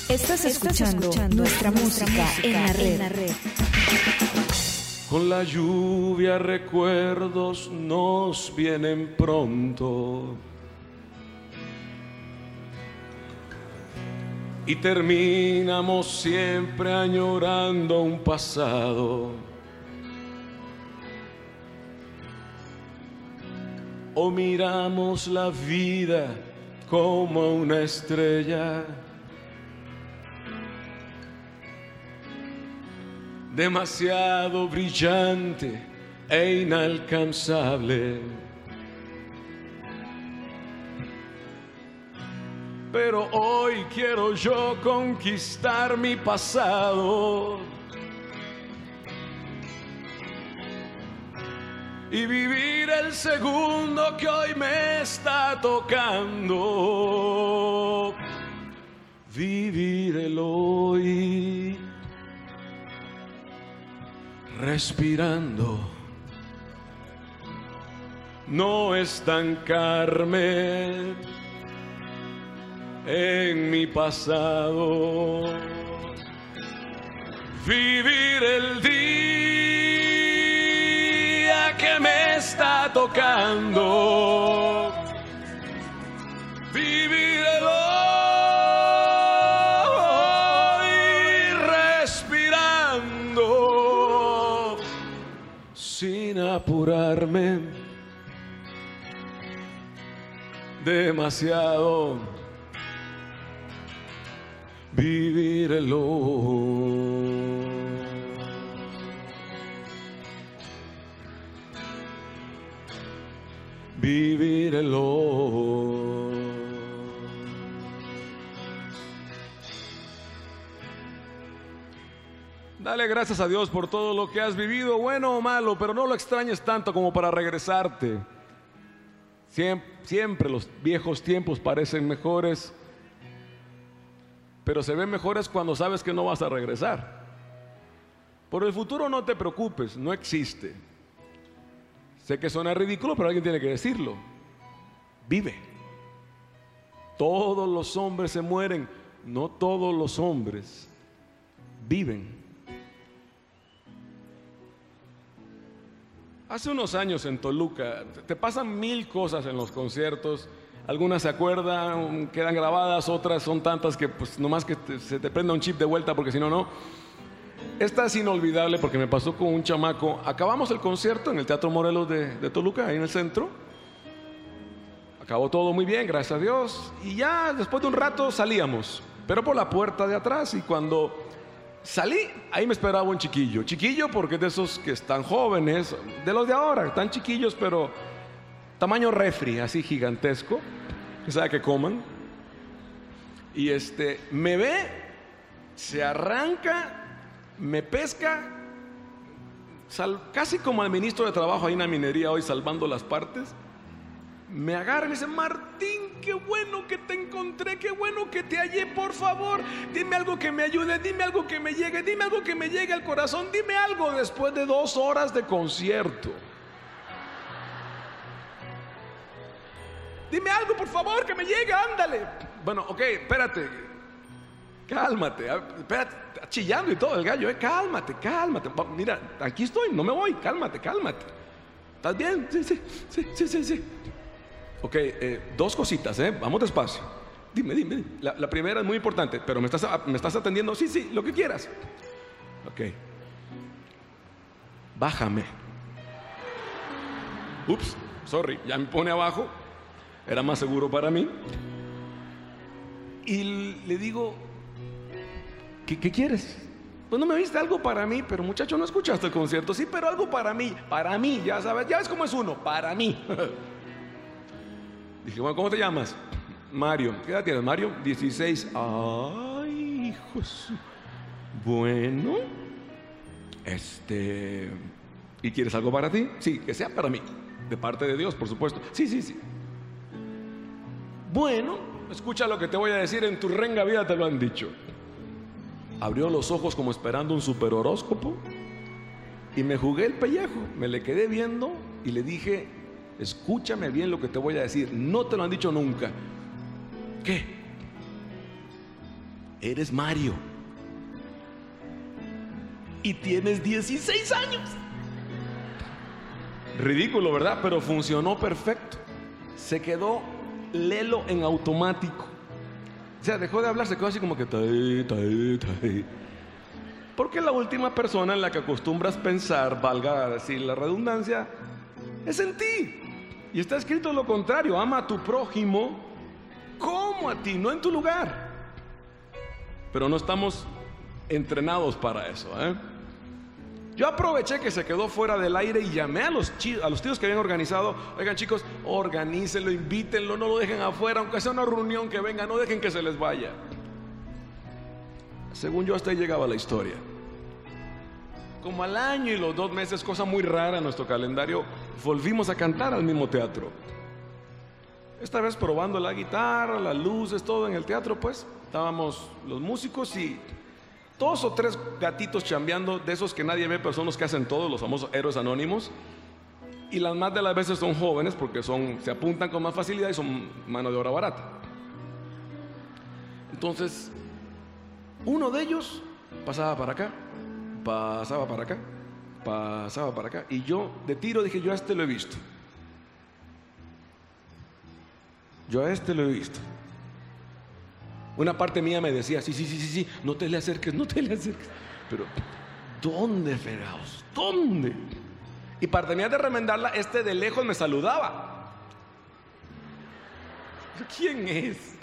Estás escuchando, nuestra, música, en la red. Con la lluvia recuerdos nos vienen pronto. Y terminamos siempre añorando un pasado. O miramos la vida como una estrella. demasiado brillante e inalcanzable. Pero hoy quiero yo conquistar mi pasado y vivir el segundo que hoy me está tocando. Vivir el hoy respirando. No estancarme en mi pasado. Vivir el día que me está tocando. Vivir hoy respirando sin apurarme demasiado Vivirlo. Vivirlo. Dale gracias a Dios por todo lo que has vivido, bueno o malo, pero no lo extrañes tanto como para regresarte. Siempre, siempre los viejos tiempos parecen mejores, pero se ven mejores cuando sabes que no vas a regresar. Por el futuro no te preocupes, no existe. Sé que suena ridículo, pero alguien tiene que decirlo. Vive. Todos los hombres se mueren, no todos los hombres viven. Hace unos años en Toluca, te pasan mil cosas en los conciertos. Algunas se acuerdan, quedan grabadas, otras son tantas que pues nomás que te- se te prenda un chip de vuelta porque si no, no. Esta es inolvidable porque me pasó con un chamaco. Acabamos el concierto en el Teatro Morelos de, de Toluca, ahí en el centro. Acabó todo muy bien, gracias a Dios. Y ya después de un rato salíamos, pero por la puerta de atrás. Y cuando salí, ahí me esperaba un chiquillo. Chiquillo porque de esos que están jóvenes, de los de ahora, están chiquillos, pero tamaño refri, así gigantesco, que sabe que coman. Y este, me ve, se arranca, me pesca, sal- casi como al ministro de Trabajo ahí en la minería hoy salvando las partes. Me agarra y me dice, Martín, qué bueno que te encontré, qué bueno que te hallé, por favor, dime algo que me ayude, dime algo que me llegue, dime algo que me llegue al corazón, dime algo después de dos horas de concierto. Dime algo, por favor, que me llegue, ándale. Bueno, ok, espérate. Cálmate, espérate, está chillando y todo el gallo, eh, cálmate, cálmate. Mira, aquí estoy, no me voy, cálmate, cálmate. ¿Estás bien? Sí, sí, sí, sí, sí, sí. Ok, eh, dos cositas, ¿eh? Vamos despacio. Dime, dime. La, la primera es muy importante, pero me estás, ¿me estás atendiendo? Sí, sí, lo que quieras. Ok. Bájame. Ups, sorry, ya me pone abajo. Era más seguro para mí. Y le digo, ¿qué, quieres? Pues no me viste algo para mí, pero muchacho, no escuchaste el concierto. Sí, pero algo para mí, para mí, ya sabes, ya ves cómo es uno, para mí. Dije, bueno, ¿cómo te llamas? Mario. ¿Qué edad tienes, Mario? 16. Ay, hijo. de su- Bueno. Este. ¿Y quieres algo para ti? Sí, que sea para mí. De parte de Dios, por supuesto. Sí, sí, sí. Bueno, escucha lo que te voy a decir. En tu renga vida te lo han dicho. Abrió los ojos como esperando un super horóscopo. Y me jugué el pellejo. Me le quedé viendo y le dije, escúchame bien lo que te voy a decir. No te lo han dicho nunca. ¿Qué? Eres Mario. Y tienes 16 años. Ridículo, ¿verdad? Pero funcionó perfecto. Se quedó lelo en automático. O sea, dejó de hablar, se quedó así como que... Porque la última persona en la que acostumbras pensar, valga decir la redundancia, es en ti. Y está escrito lo contrario, ama a tu prójimo como a ti, no en tu lugar. Pero no estamos entrenados para eso. ¿eh? Yo aproveché que se quedó fuera del aire y llamé a los, a los tíos que habían organizado. Oigan chicos, organícenlo, invítenlo, no lo dejen afuera, aunque sea una reunión que venga, no dejen que se les vaya. Según yo hasta ahí llegaba la historia. Como al año y los dos meses, cosa muy rara en nuestro calendario, volvimos a cantar al mismo teatro. Esta vez probando la guitarra, las luces, todo en el teatro, pues estábamos los músicos y dos o tres gatitos chambeando, de esos que nadie ve, pero son los que hacen todo, los famosos héroes anónimos. Y las más de las veces son jóvenes porque se apuntan con más facilidad y son mano de obra barata. Entonces, uno de ellos pasaba para acá, pasaba para acá, pasaba para acá. Y yo de tiro dije, yo a este lo he visto. Yo a este lo he visto. Una parte mía me decía, sí, sí, sí, sí, sí, no te le acerques, no te le acerques. Pero, ¿dónde, fregados? ¿Dónde? Y para terminar de remendarla, este de lejos me saludaba. ¿Quién es?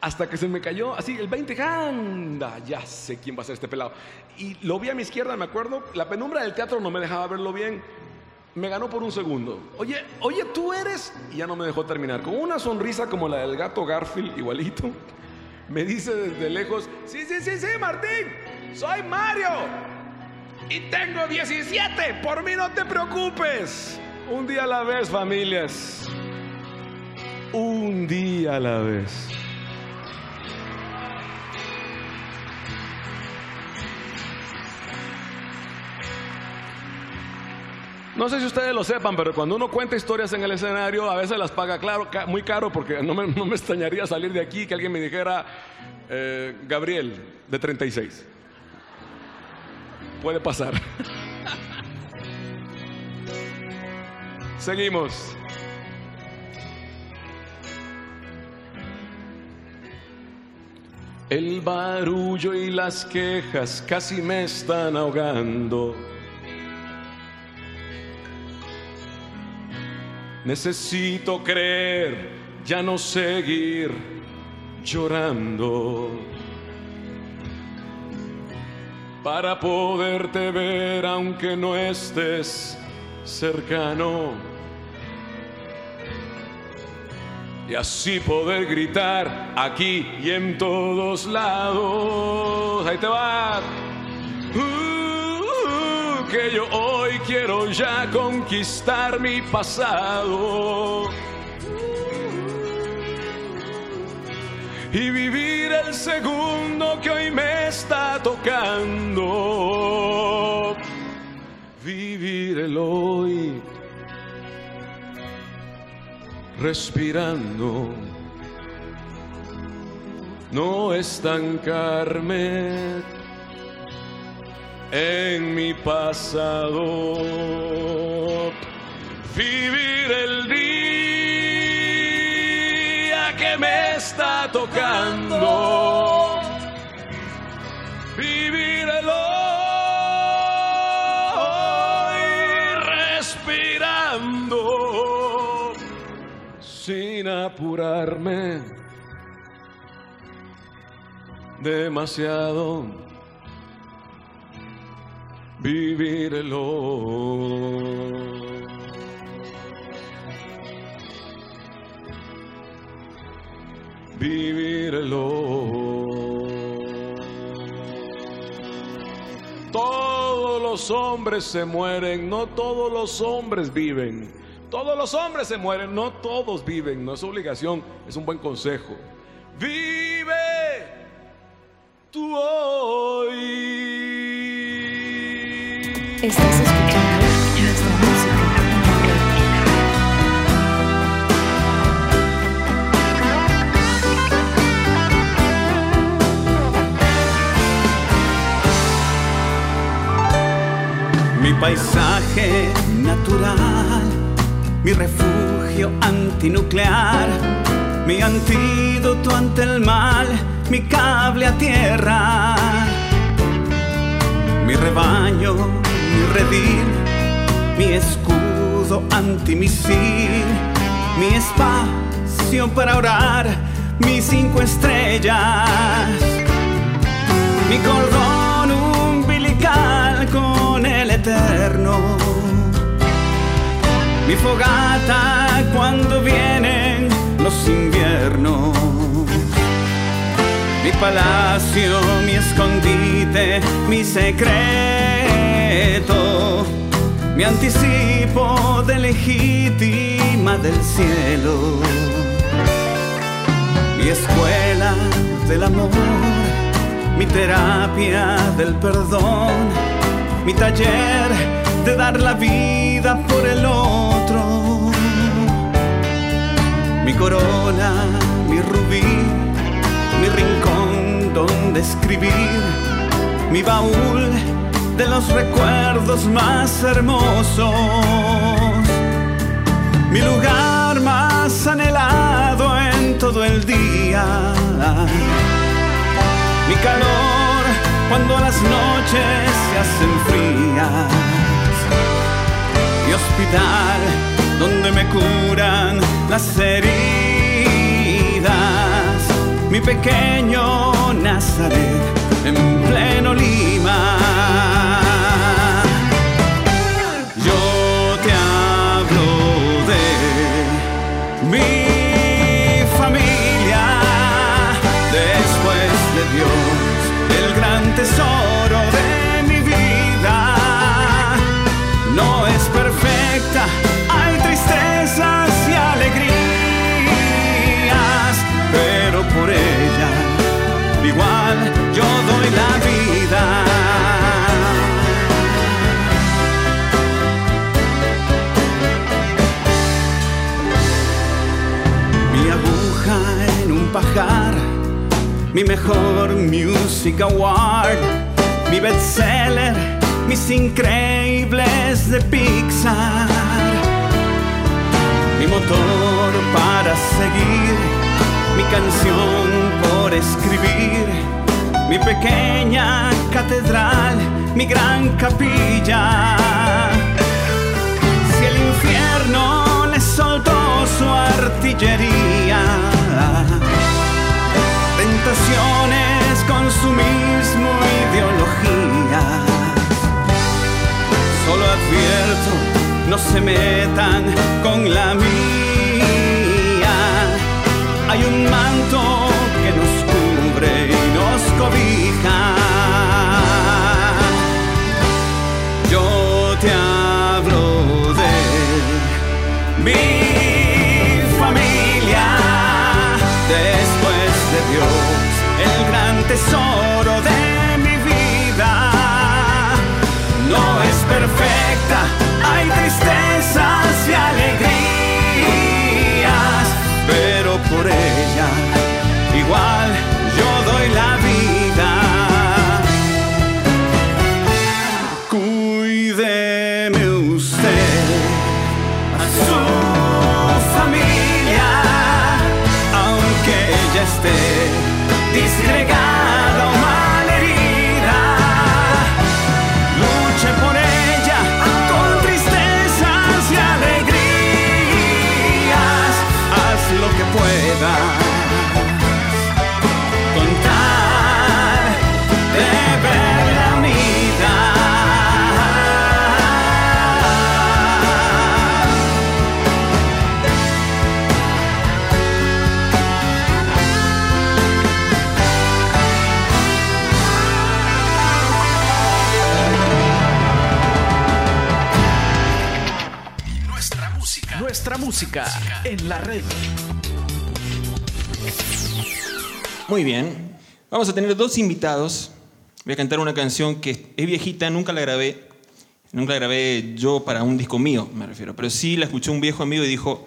Hasta que se me cayó así el 20, anda, ya sé quién va a ser este pelado. Y lo vi a mi izquierda, me acuerdo, la penumbra del teatro no me dejaba verlo bien. Me ganó por un segundo. Oye, oye, tú eres. Y ya no me dejó terminar. Con una sonrisa como la del gato Garfield, igualito. Me dice desde lejos: Sí, sí, sí, sí, Martín. Soy Mario. Y tengo 17. Por mí no te preocupes. Un día a la vez, familias. Un día a la vez. No sé si ustedes lo sepan, pero cuando uno cuenta historias en el escenario, a veces las paga claro, muy caro, porque no me, no me extrañaría salir de aquí que alguien me dijera, eh, Gabriel, de 36. Puede pasar. Seguimos. El barullo y las quejas casi me están ahogando. Necesito creer, ya no seguir llorando. Para poderte ver aunque no estés cercano. Y así poder gritar aquí y en todos lados. Ahí te va. Uh, que yo hoy quiero ya conquistar mi pasado. Y vivir el segundo que hoy me está tocando. Vivir el hoy. Respirando. No estancarme en mi pasado. Vivir el día que me está tocando. Vivir el hoy respirando sin apurarme demasiado vivir el hoy. Vivir el hoy. Todos los hombres se mueren, no todos los hombres viven. Todos los hombres se mueren, no todos viven. No es obligación, es un buen consejo. Vive tú hoy. Estás escuchando nuestra música. Mi paisaje natural, mi refugio antinuclear, mi antídoto ante el mal, mi cable a tierra, mi rebaño, mi redil, mi escudo antimisil, mi espacio para orar, mis cinco estrellas mi cordón umbilical con el eterno. Mi fogata cuando vienen los inviernos. Mi palacio, mi escondite, mi secreto. Mi anticipo de legítima del cielo. Mi escuela del amor mi terapia del perdón, mi taller de dar la vida por el otro, mi corona, mi rubí, mi rincón donde escribir, mi baúl de los recuerdos más hermosos, mi lugar más anhelado en todo el día. Mi calor cuando las noches se hacen frías, hospital donde me curan las heridas. Mi pequeño Nazaret en pleno Lima. Yo te hablo de mi familia después de Dios, el gran tesoro de mi vida. No es perfecta, hay tristezas y alegrías, pero por ella igual yo mejor music award, mi bestseller, mis increíbles de Pixar, mi motor para seguir, mi canción por escribir, mi pequeña catedral, mi gran capilla. Si el infierno le soltó su artillería, tentaciones, consumismo, ideología. Solo advierto, no se metan con la mía. Hay un manto que nos cubre y nos cobija. Tesoro de mi vida. No es perfecta, hay tristezas y alegrías, música en la red. Muy bien. Vamos a tener dos invitados. Voy a cantar una canción que es viejita, nunca la grabé. Nunca la grabé yo para un disco mío, me refiero. Pero sí la escuchó un viejo amigo y dijo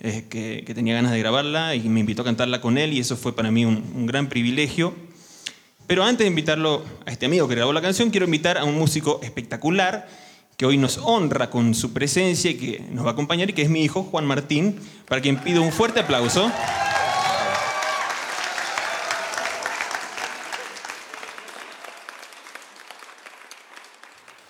eh, que, tenía ganas de grabarla y me invitó a cantarla con él y eso fue para mí un, un gran privilegio. Pero antes de invitarlo a este amigo que grabó la canción, quiero invitar a un músico espectacular que hoy nos honra con su presencia y que nos va a acompañar y que es mi hijo Juan Martín, para quien pido un fuerte aplauso.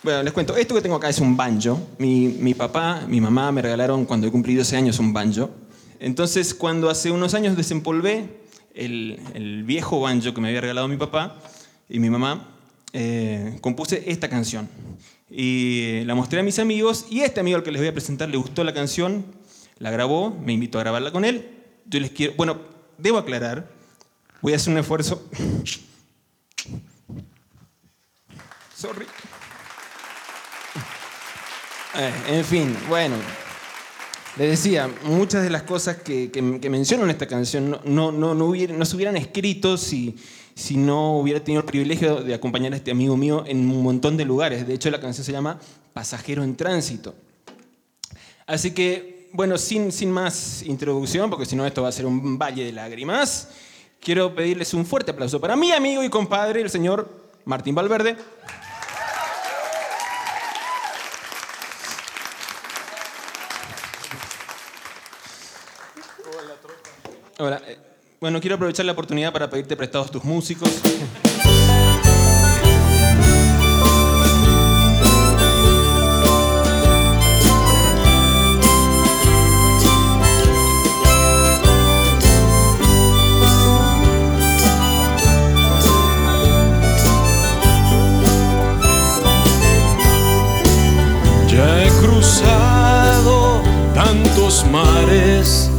Bueno, les cuento, esto que tengo acá es un banjo. Mi, mi papá, mi mamá me regalaron cuando he cumplido 12 años un banjo. Entonces, cuando hace unos años desempolvé el, el viejo banjo que me había regalado mi papá y mi mamá, eh, compuse esta canción. Y la mostré a mis amigos y este amigo al que les voy a presentar le gustó la canción, la grabó, me invitó a grabarla con él. Yo les quiero, bueno, debo aclarar, voy a hacer un esfuerzo. Sorry. Eh, en fin, bueno. Les decía, muchas de las cosas que, que, que menciono en esta canción no, no, no, no, hubiera- no se hubieran escrito si, si no hubiera tenido el privilegio de acompañar a este amigo mío en un montón de lugares. De hecho, la canción se llama Pasajero en Tránsito. Así que, bueno, sin, sin más introducción, porque si no esto va a ser un valle de lágrimas, quiero pedirles un fuerte aplauso para mi amigo y compadre, el señor Martín Valverde. Hola. Bueno, quiero aprovechar la oportunidad para pedirte prestados tus músicos. Ya he cruzado tantos mares,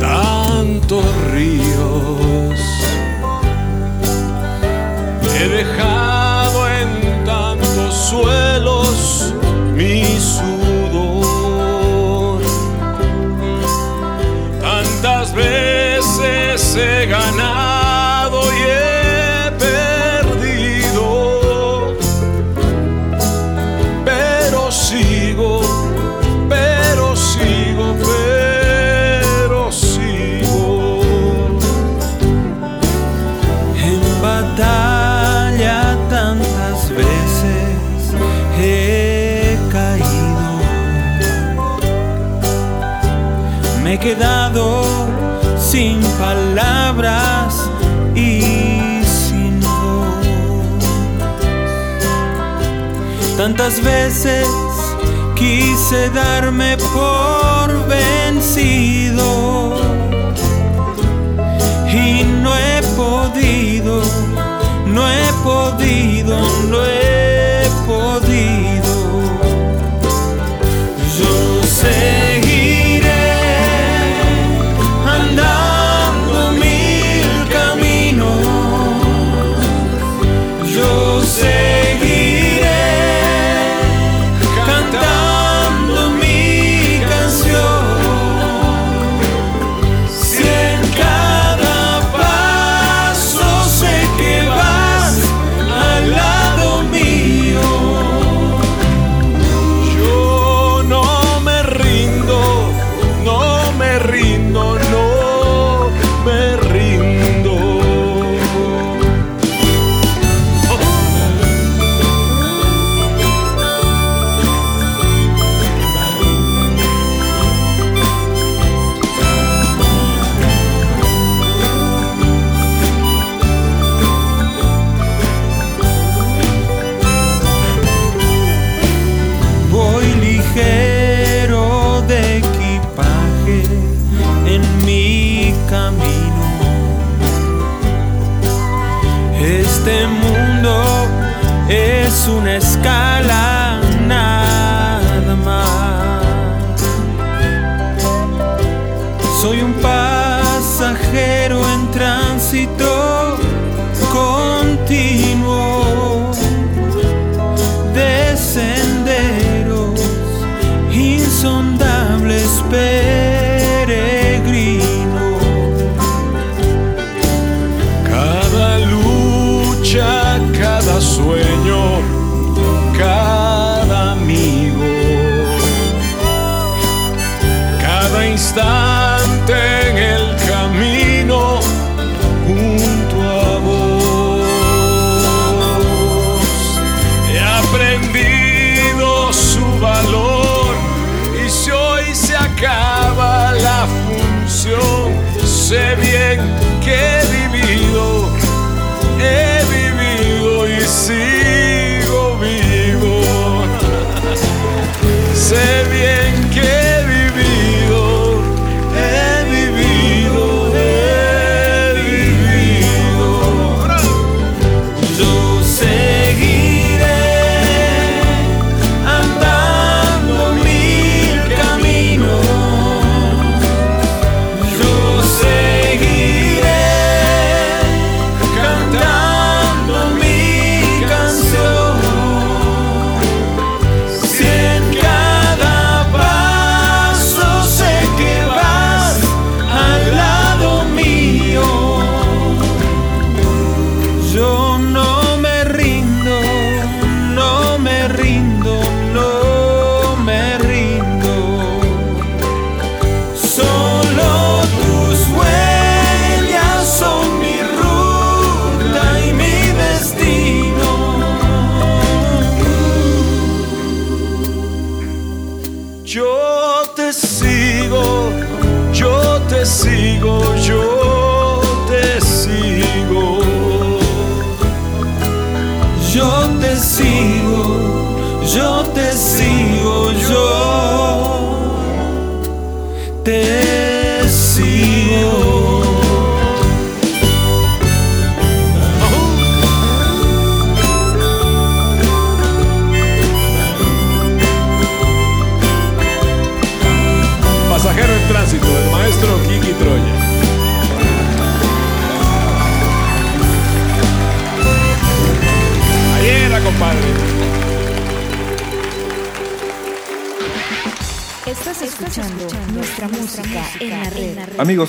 tantos ríos Tantas veces quise darme por vencido y no he podido, no he podido, no he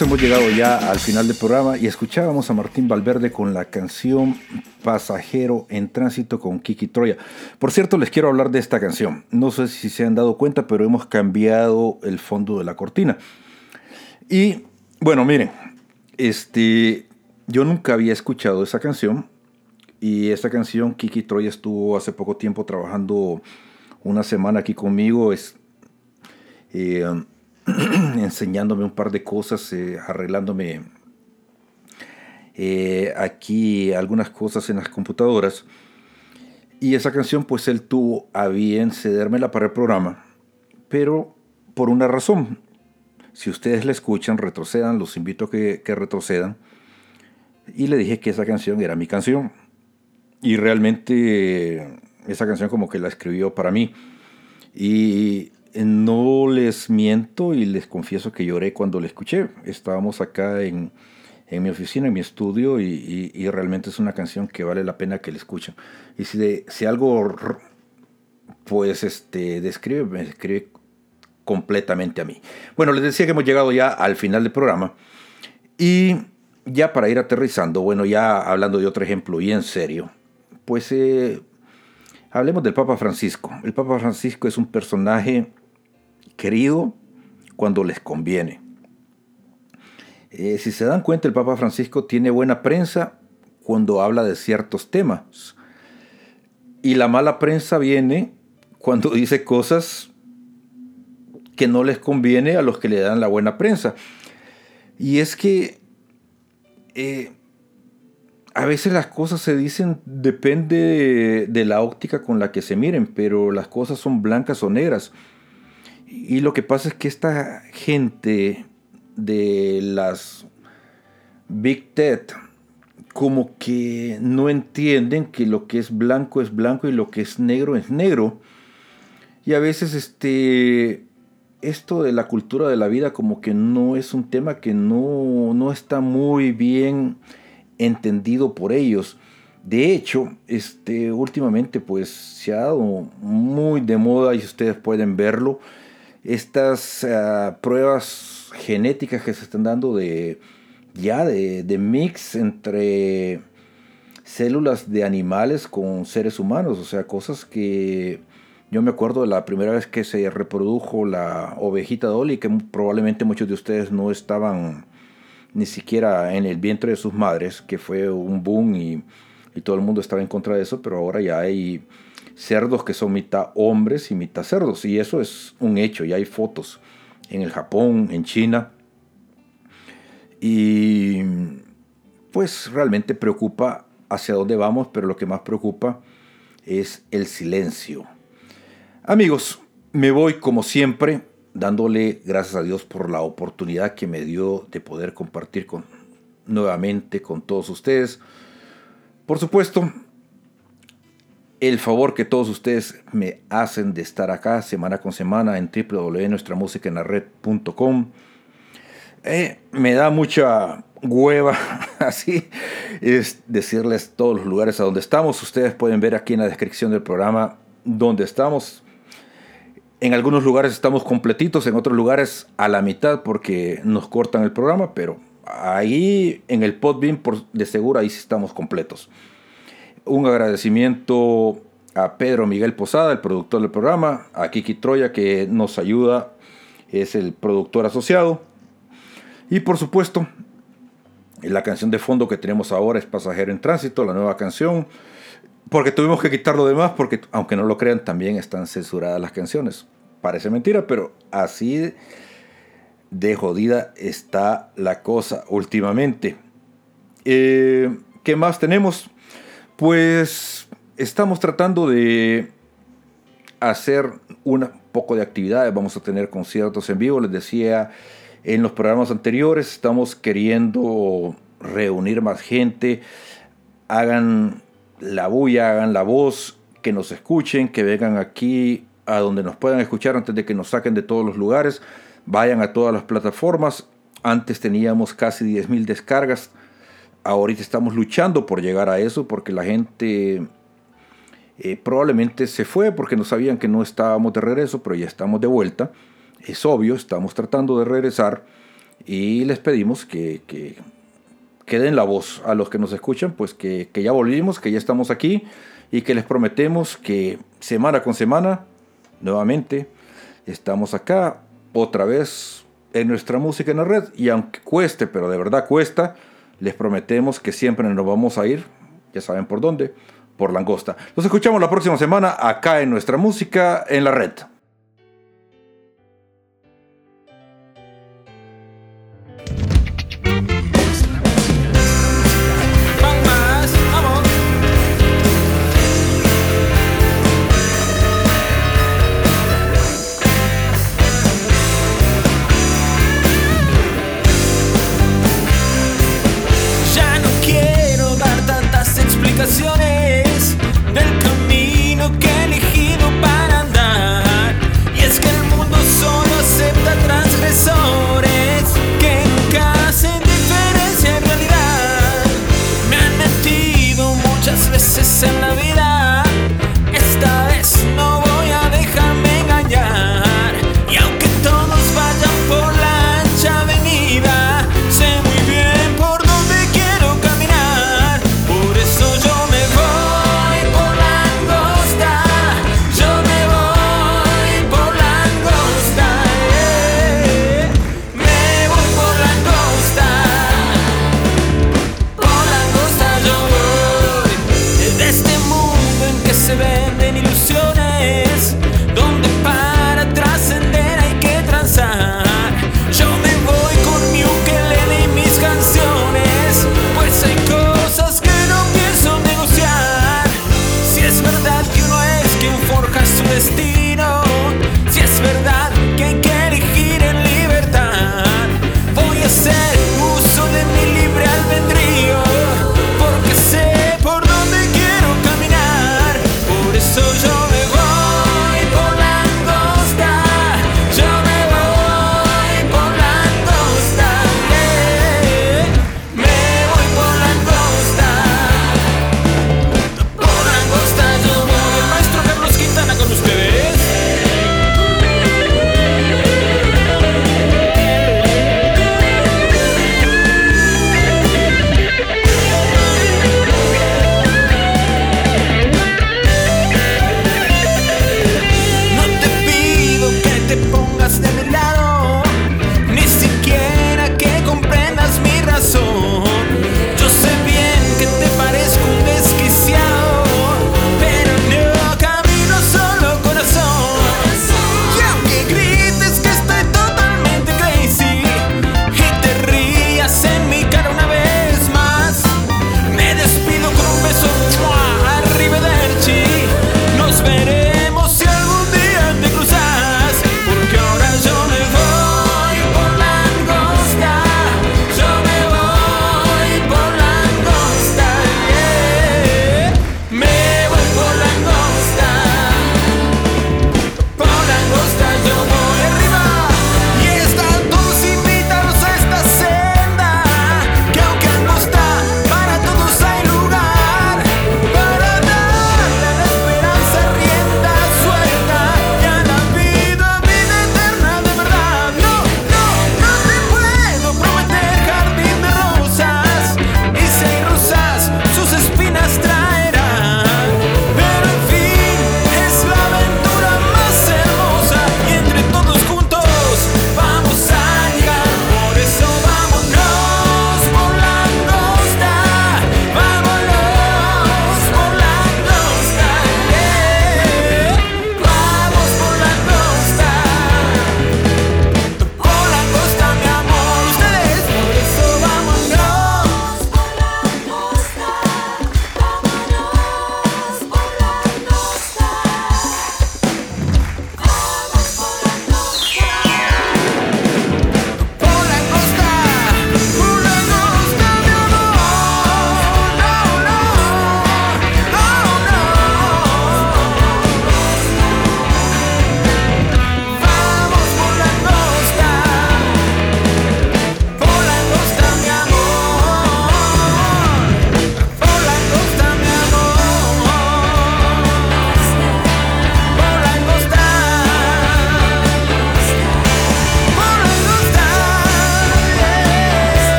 Hemos llegado ya al final del programa y escuchábamos a Martín Valverde con la canción Pasajero en Tránsito con Kiki Troya. Por cierto, les quiero hablar de esta canción. No sé si se han dado cuenta, pero hemos cambiado el fondo de la cortina. Y bueno, miren, este, yo nunca había escuchado esa canción y esta canción Kiki Troya estuvo hace poco tiempo trabajando una semana aquí conmigo. Eh, enseñándome un par de cosas, eh, arreglándome eh, aquí algunas cosas en las computadoras. Y esa canción, pues él tuvo a bien cedérmela para el programa, pero por una razón. Si ustedes la escuchan, retrocedan, los invito a que, que retrocedan. Y le dije que esa canción era mi canción. Y realmente esa canción como que la escribió para mí. Y no les miento y les confieso que lloré cuando la escuché. Estábamos acá en, en mi oficina, en mi estudio, y, realmente es una canción que vale la pena que la escuchen. Y si, de- si algo, pues, este, describe, me describe completamente a mí. Bueno, les decía que hemos llegado ya al final del programa. Y ya para ir aterrizando, bueno, ya hablando de otro ejemplo y en serio, pues eh, hablemos del Papa Francisco. El Papa Francisco es un personaje querido cuando les conviene. Eh, si se dan cuenta, el Papa Francisco tiene buena prensa cuando habla de ciertos temas. Y la mala prensa viene cuando dice cosas que no les conviene a los que le dan la buena prensa. Y es que eh, a veces las cosas se dicen, depende de, de la óptica con la que se miren, pero las cosas son blancas o negras. Y lo que pasa es que esta gente de las Big Tech como que no entienden que lo que es blanco es blanco y lo que es negro es negro. Y a veces este esto de la cultura de la vida como que no es un tema que no, no está muy bien entendido por ellos. De hecho, este, últimamente pues se ha dado muy de moda y ustedes pueden verlo. Estas ah, pruebas genéticas que se están dando de ya de, de mix entre células de animales con seres humanos, o sea, cosas que yo me acuerdo de la primera vez que se reprodujo la ovejita Dolly, que probablemente muchos de ustedes no estaban ni siquiera en el vientre de sus madres, que fue un boom y, y todo el mundo estaba en contra de eso, pero ahora ya hay cerdos que son mitad hombres y mitad cerdos, y eso es un hecho, ya hay fotos en el Japón, en China, y pues realmente preocupa hacia dónde vamos, pero lo que más preocupa es el silencio. Amigos, me voy como siempre dándole gracias a Dios por la oportunidad que me dio de poder compartir con, nuevamente con todos ustedes. Por supuesto, el favor que todos ustedes me hacen de estar acá semana con semana en www.nuestramusicaenlared.com. Eh, me da mucha hueva así es decirles todos los lugares a donde estamos. Ustedes pueden ver aquí en la descripción del programa donde estamos. En algunos lugares estamos completitos, en otros lugares a la mitad porque nos cortan el programa, pero ahí en el Podbean por de seguro ahí sí estamos completos. Un agradecimiento a Pedro Miguel Posada, el productor del programa, a Kiki Troya que nos ayuda, es el productor asociado. Y por supuesto, la canción de fondo que tenemos ahora es Pasajero en Tránsito, la nueva canción. Porque tuvimos que quitar lo demás, porque aunque no lo crean, también están censuradas las canciones. Parece mentira, pero así de jodida está la cosa últimamente. Eh, ¿Qué más tenemos? Pues estamos tratando de hacer un poco de actividades. Vamos a tener conciertos en vivo. Les decía en los programas anteriores, estamos queriendo reunir más gente. Hagan la bulla, hagan la voz, que nos escuchen, que vengan aquí a donde nos puedan escuchar antes de que nos saquen de todos los lugares. Vayan a todas las plataformas. Antes teníamos casi 10.000 descargas. Ahorita estamos luchando por llegar a eso porque la gente eh, probablemente se fue porque no sabían que no estábamos de regreso, pero ya estamos de vuelta. es obvio, estamos tratando de regresar y les pedimos que, que, den la voz a los que nos escuchan, pues que, que ya volvimos, que ya estamos aquí y que les prometemos que semana con semana, nuevamente, estamos acá otra vez en nuestra música en la red y aunque cueste, pero de verdad cuesta, les prometemos que siempre nos vamos a ir, ya saben por dónde, por Langosta. Nos escuchamos la próxima semana acá en nuestra música en la red.